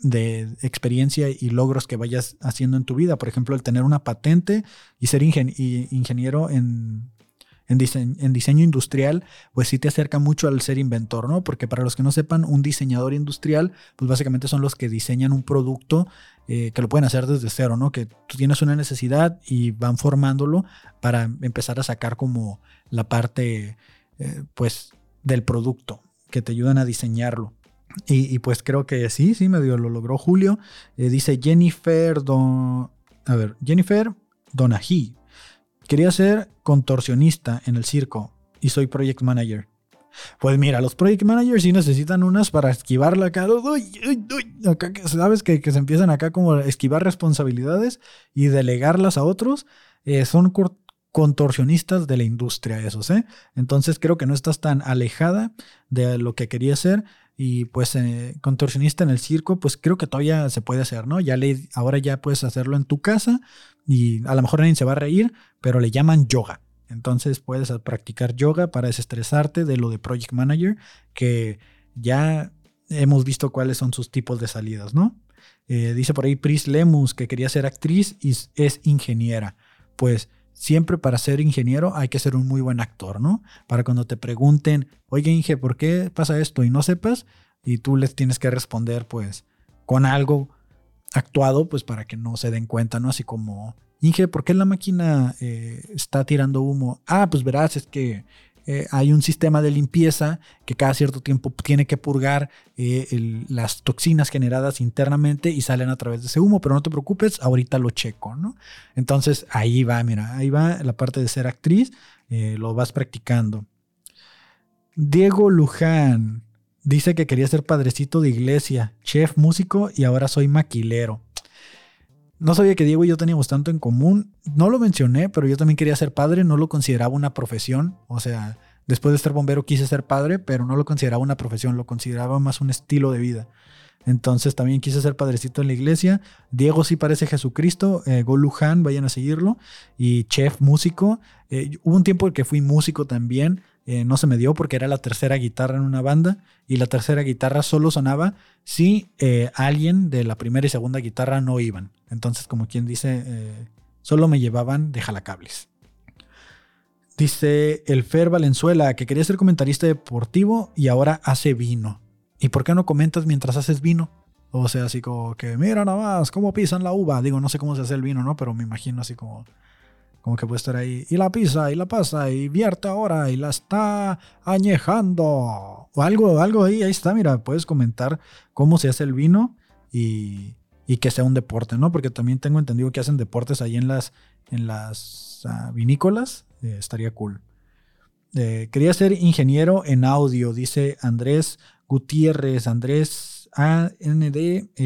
de experiencia y logros que vayas haciendo en tu vida. Por ejemplo, el tener una patente y ser ingeniero en, en, diseño, industrial, pues sí te acerca mucho al ser inventor, ¿no? Porque para los que no sepan, un diseñador industrial, pues básicamente son los que diseñan un producto eh, que lo pueden hacer desde cero, ¿no? Que tú tienes una necesidad y van formándolo para empezar a sacar como la parte, eh, pues, del producto, que te ayudan a diseñarlo. Y, pues creo que sí, sí, medio lo logró Julio. Eh, dice Jennifer Don. A ver, Jennifer Donají. Quería ser contorsionista en el circo y soy project manager. Pues mira, los project managers sí necesitan unas para esquivarla acá. Uy, uy, uy, acá sabes que, se empiezan acá como a esquivar responsabilidades y delegarlas a otros. Eh, son contorsionistas de la industria esos, ¿eh? Entonces creo que no estás tan alejada de lo que quería hacer y pues eh, contorsionista en el circo, pues creo que todavía se puede hacer, ¿no? Ya le, ahora ya puedes hacerlo en tu casa y a lo mejor nadie se va a reír, pero le llaman yoga. Entonces puedes practicar yoga para desestresarte de lo de Project Manager, que ya hemos visto cuáles son sus tipos de salidas, ¿no? Eh, dice por ahí Pris Lemus que quería ser actriz y es ingeniera. Pues siempre para ser ingeniero hay que ser un muy buen actor, ¿no? Para cuando te pregunten, oye Inge, ¿por qué pasa esto? Y no sepas, y tú les tienes que responder pues con algo actuado, pues para que no se den cuenta, ¿no? Así como, Inge, ¿por qué la máquina eh, está tirando humo? Ah, pues verás, es que eh, hay un sistema de limpieza que cada cierto tiempo tiene que purgar eh, las toxinas generadas internamente y salen a través de ese humo, pero no te preocupes, ahorita lo checo, ¿no? Entonces ahí va, mira, ahí va la parte de ser actriz, eh, lo vas practicando. Diego Luján dice que quería ser padrecito de iglesia, chef, músico y ahora soy maquilero. No sabía que Diego y yo teníamos tanto en común. No lo mencioné, pero yo también quería ser padre. No lo consideraba una profesión. O sea, después de ser bombero quise ser padre, pero no lo consideraba una profesión. Lo consideraba más un estilo de vida. Entonces también quise ser padrecito en la iglesia. Diego sí parece Jesucristo. Eh, vayan a seguirlo. Y chef, músico. Eh, hubo un tiempo en que fui músico también. Eh, no se me dio porque era la tercera guitarra en una banda y la tercera guitarra solo sonaba si eh, alguien de la primera y segunda guitarra no iban. Entonces, como quien dice, eh, solo me llevaban de jalacables. Dice el Fer Valenzuela que quería ser comentarista deportivo y ahora hace vino. ¿Y por qué no comentas mientras haces vino? O sea, así como que, mira nada más, cómo pisan la uva. Digo, no sé cómo se hace el vino, ¿no? Pero me imagino así como como que puede estar ahí. Y la pisa y la pasa y vierte ahora y la está añejando. O algo, algo ahí, ahí está. Mira, puedes comentar cómo se hace el vino y, que sea un deporte, ¿no? Porque también tengo entendido que hacen deportes ahí en las, en las ah, vinícolas. Eh, estaría cool. Eh, quería ser ingeniero en audio, dice Andrés Gutiérrez. Andrés AND.GTZG.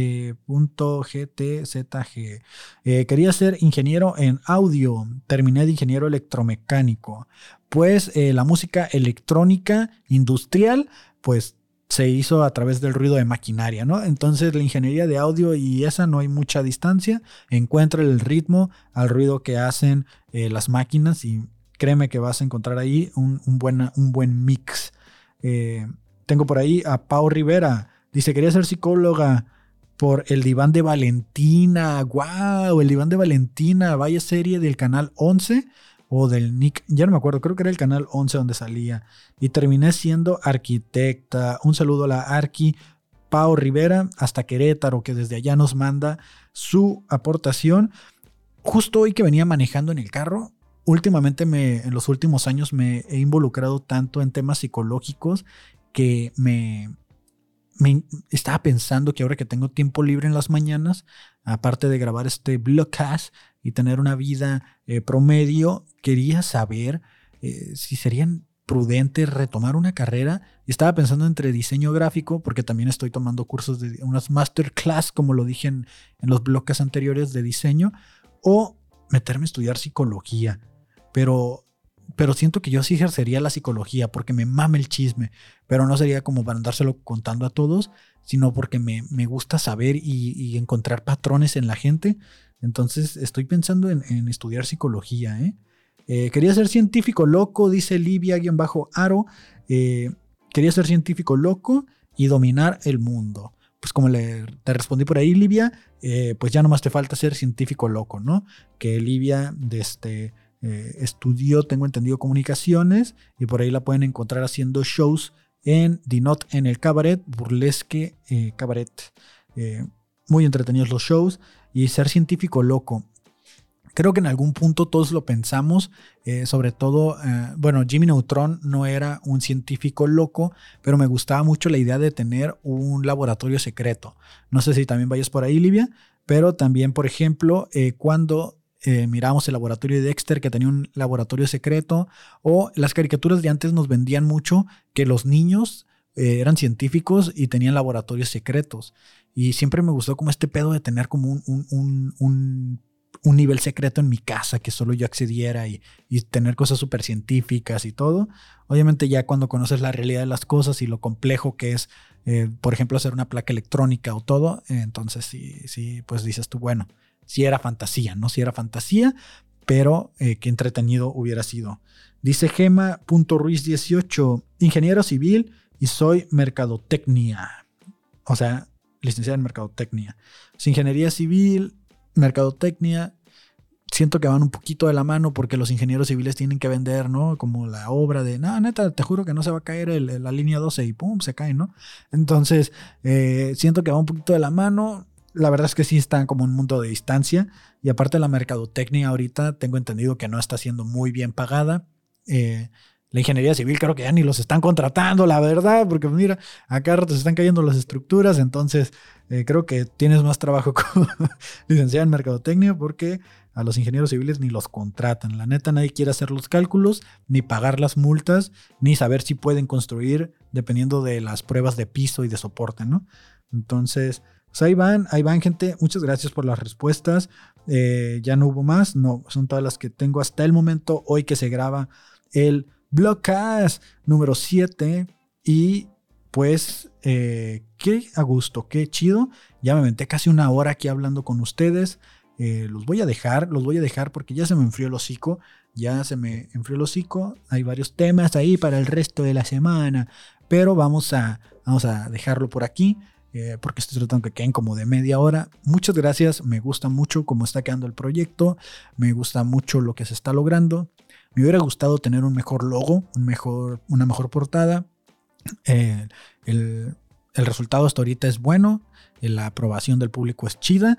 Eh, eh, quería ser ingeniero en audio, terminé de ingeniero electromecánico. Pues eh, la música electrónica industrial, pues se hizo a través del ruido de maquinaria, ¿no? Entonces la ingeniería de audio y esa no hay mucha distancia, encuentra el ritmo al ruido que hacen las máquinas y créeme que vas a encontrar ahí un, un buen mix. tengo por ahí a Pau Rivera, Dice, quería ser psicóloga por el diván de Valentina. ¡Wow! El diván de Valentina. Vaya serie del canal 11 o del Nick. Ya no me acuerdo, creo que era el canal 11 donde salía. Y terminé siendo arquitecta. Un saludo a la Arqui. Pau Rivera hasta Querétaro, que desde allá nos manda su aportación. Justo hoy que venía manejando en el carro, últimamente me, en los últimos años me he involucrado tanto en temas psicológicos que me, me estaba pensando que ahora que tengo tiempo libre en las mañanas, aparte de grabar este blogcast y tener una vida eh, promedio, quería saber eh, si serían prudentes retomar una carrera. Estaba pensando entre diseño gráfico, porque también estoy tomando cursos de unas masterclass, como lo dije en, en los bloques anteriores de diseño, o meterme a estudiar psicología. Pero pero siento que yo sí ejercería la psicología porque me mame el chisme, pero no sería como para andárselo contando a todos, sino porque me, gusta saber y, encontrar patrones en la gente. Entonces estoy pensando en, estudiar psicología. ¿eh? ¿eh? quería ser científico loco, dice Livia-Aro. Eh, quería ser científico loco y dominar el mundo. Pues como le, te respondí por ahí, Livia, eh, pues ya nomás te falta ser científico loco, ¿no? Que Livia, de este eh, estudió, tengo entendido, comunicaciones y por ahí la pueden encontrar haciendo shows en Dinot en el cabaret, burlesque eh, cabaret. Eh, muy entretenidos los shows y ser científico loco. Creo que en algún punto todos lo pensamos, sobre todo, bueno, Jimmy Neutron no era un científico loco, pero me gustaba mucho la idea de tener un laboratorio secreto. No sé si también vayas por ahí, Livia, pero también, por ejemplo, cuando eh, miramos el laboratorio de Dexter que tenía un laboratorio secreto, o las caricaturas de antes nos vendían mucho que los niños eh, eran científicos y tenían laboratorios secretos. Y siempre me gustó como este pedo de tener como un, un, nivel secreto en mi casa que solo yo accediera y, tener cosas súper científicas y todo. Obviamente ya cuando conoces la realidad de las cosas y lo complejo que es, eh, por ejemplo, hacer una placa electrónica o todo, entonces sí, sí, pues dices tú, bueno, si era fantasía, ¿no? Si era fantasía, pero eh, qué entretenido hubiera sido. Dice Gema.ruiz18, ingeniero civil y soy mercadotecnia. O sea, licenciada en mercadotecnia. Es ingeniería civil, mercadotecnia. Siento que van un poquito de la mano porque los ingenieros civiles tienen que vender, ¿no? Como la obra de, no, neta, te juro que no se va a caer la línea 12 y pum, se cae, ¿no? Entonces, eh, siento que va un poquito de la mano la verdad es que sí está como un mundo de distancia. Y aparte la mercadotecnia ahorita tengo entendido que no está siendo muy bien pagada. Eh, la ingeniería civil creo que ya ni los están contratando, la verdad, porque mira, acá se están cayendo las estructuras, entonces eh, creo que tienes más trabajo como licenciada en mercadotecnia porque a los ingenieros civiles ni los contratan. La neta, nadie quiere hacer los cálculos, ni pagar las multas, ni saber si pueden construir dependiendo de las pruebas de piso y de soporte, ¿no? Entonces, pues ahí van, ahí van, gente. Muchas gracias por las respuestas. Eh, ya no hubo más, no, son todas las que tengo hasta el momento. Hoy que se graba el Blogcast número 7. Y pues, eh, qué a gusto, qué chido. Ya me aventé casi una hora aquí hablando con ustedes. Eh, los voy a dejar, los voy a dejar porque ya se me enfrió el hocico. Ya se me enfrió el hocico. Hay varios temas ahí para el resto de la semana. Pero vamos a, vamos a dejarlo por aquí. Eh, porque estoy tratando que queden como de media hora. Muchas gracias, me gusta mucho cómo está quedando el proyecto, me gusta mucho lo que se está logrando. Me hubiera gustado tener un mejor logo, un mejor, una mejor portada. Eh, el, resultado hasta ahorita es bueno, la aprobación del público es chida.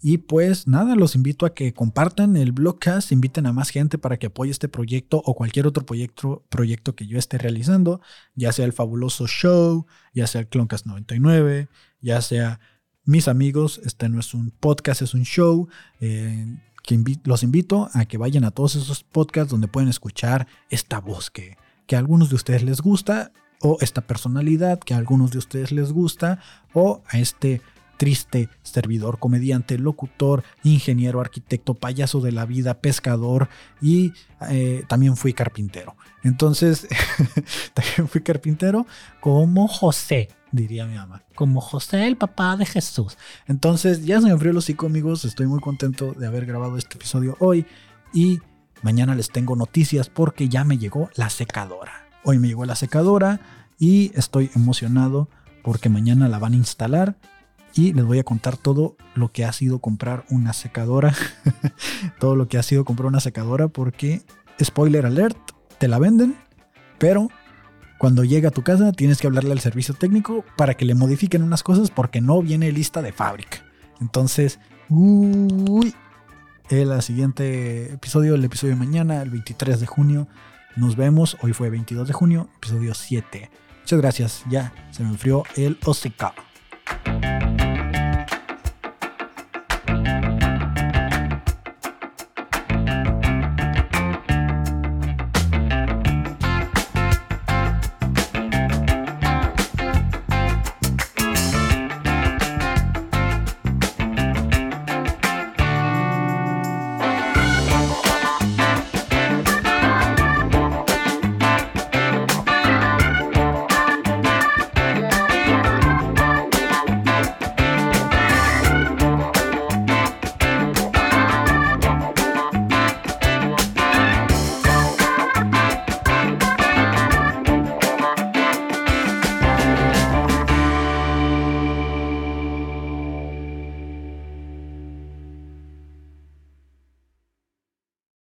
Y pues nada, los invito a que compartan el blogcast, inviten a más gente para que apoye este proyecto o cualquier otro proyecto, proyecto que yo esté realizando, ya sea el fabuloso show, ya sea el Cloncast 99, ya sea mis amigos, este no es un podcast, es un show. Eh, los invito a que vayan a todos esos podcasts donde pueden escuchar esta voz que, que a algunos de ustedes les gusta, o esta personalidad que a algunos de ustedes les gusta, o a este triste, servidor, comediante, locutor, ingeniero, arquitecto, payaso de la vida, pescador y eh, también fui carpintero. Entonces, también fui carpintero como José, diría mi mamá, como José, el papá de Jesús. Entonces, ya se me enfrió los hocico, amigos. Estoy muy contento de haber grabado este episodio hoy y mañana les tengo noticias porque ya me llegó la secadora. Hoy me llegó la secadora y estoy emocionado porque mañana la van a instalar y les voy a contar todo lo que ha sido comprar una secadora. todo lo que ha sido comprar una secadora porque, spoiler alert, te la venden, pero cuando llega a tu casa tienes que hablarle al servicio técnico para que le modifiquen unas cosas porque no viene lista de fábrica. Entonces, uy, el siguiente episodio, el episodio de mañana, el 23 de junio. Nos vemos. Hoy fue 22 de junio, episodio 7. Muchas gracias. Ya se me enfrió el hocico.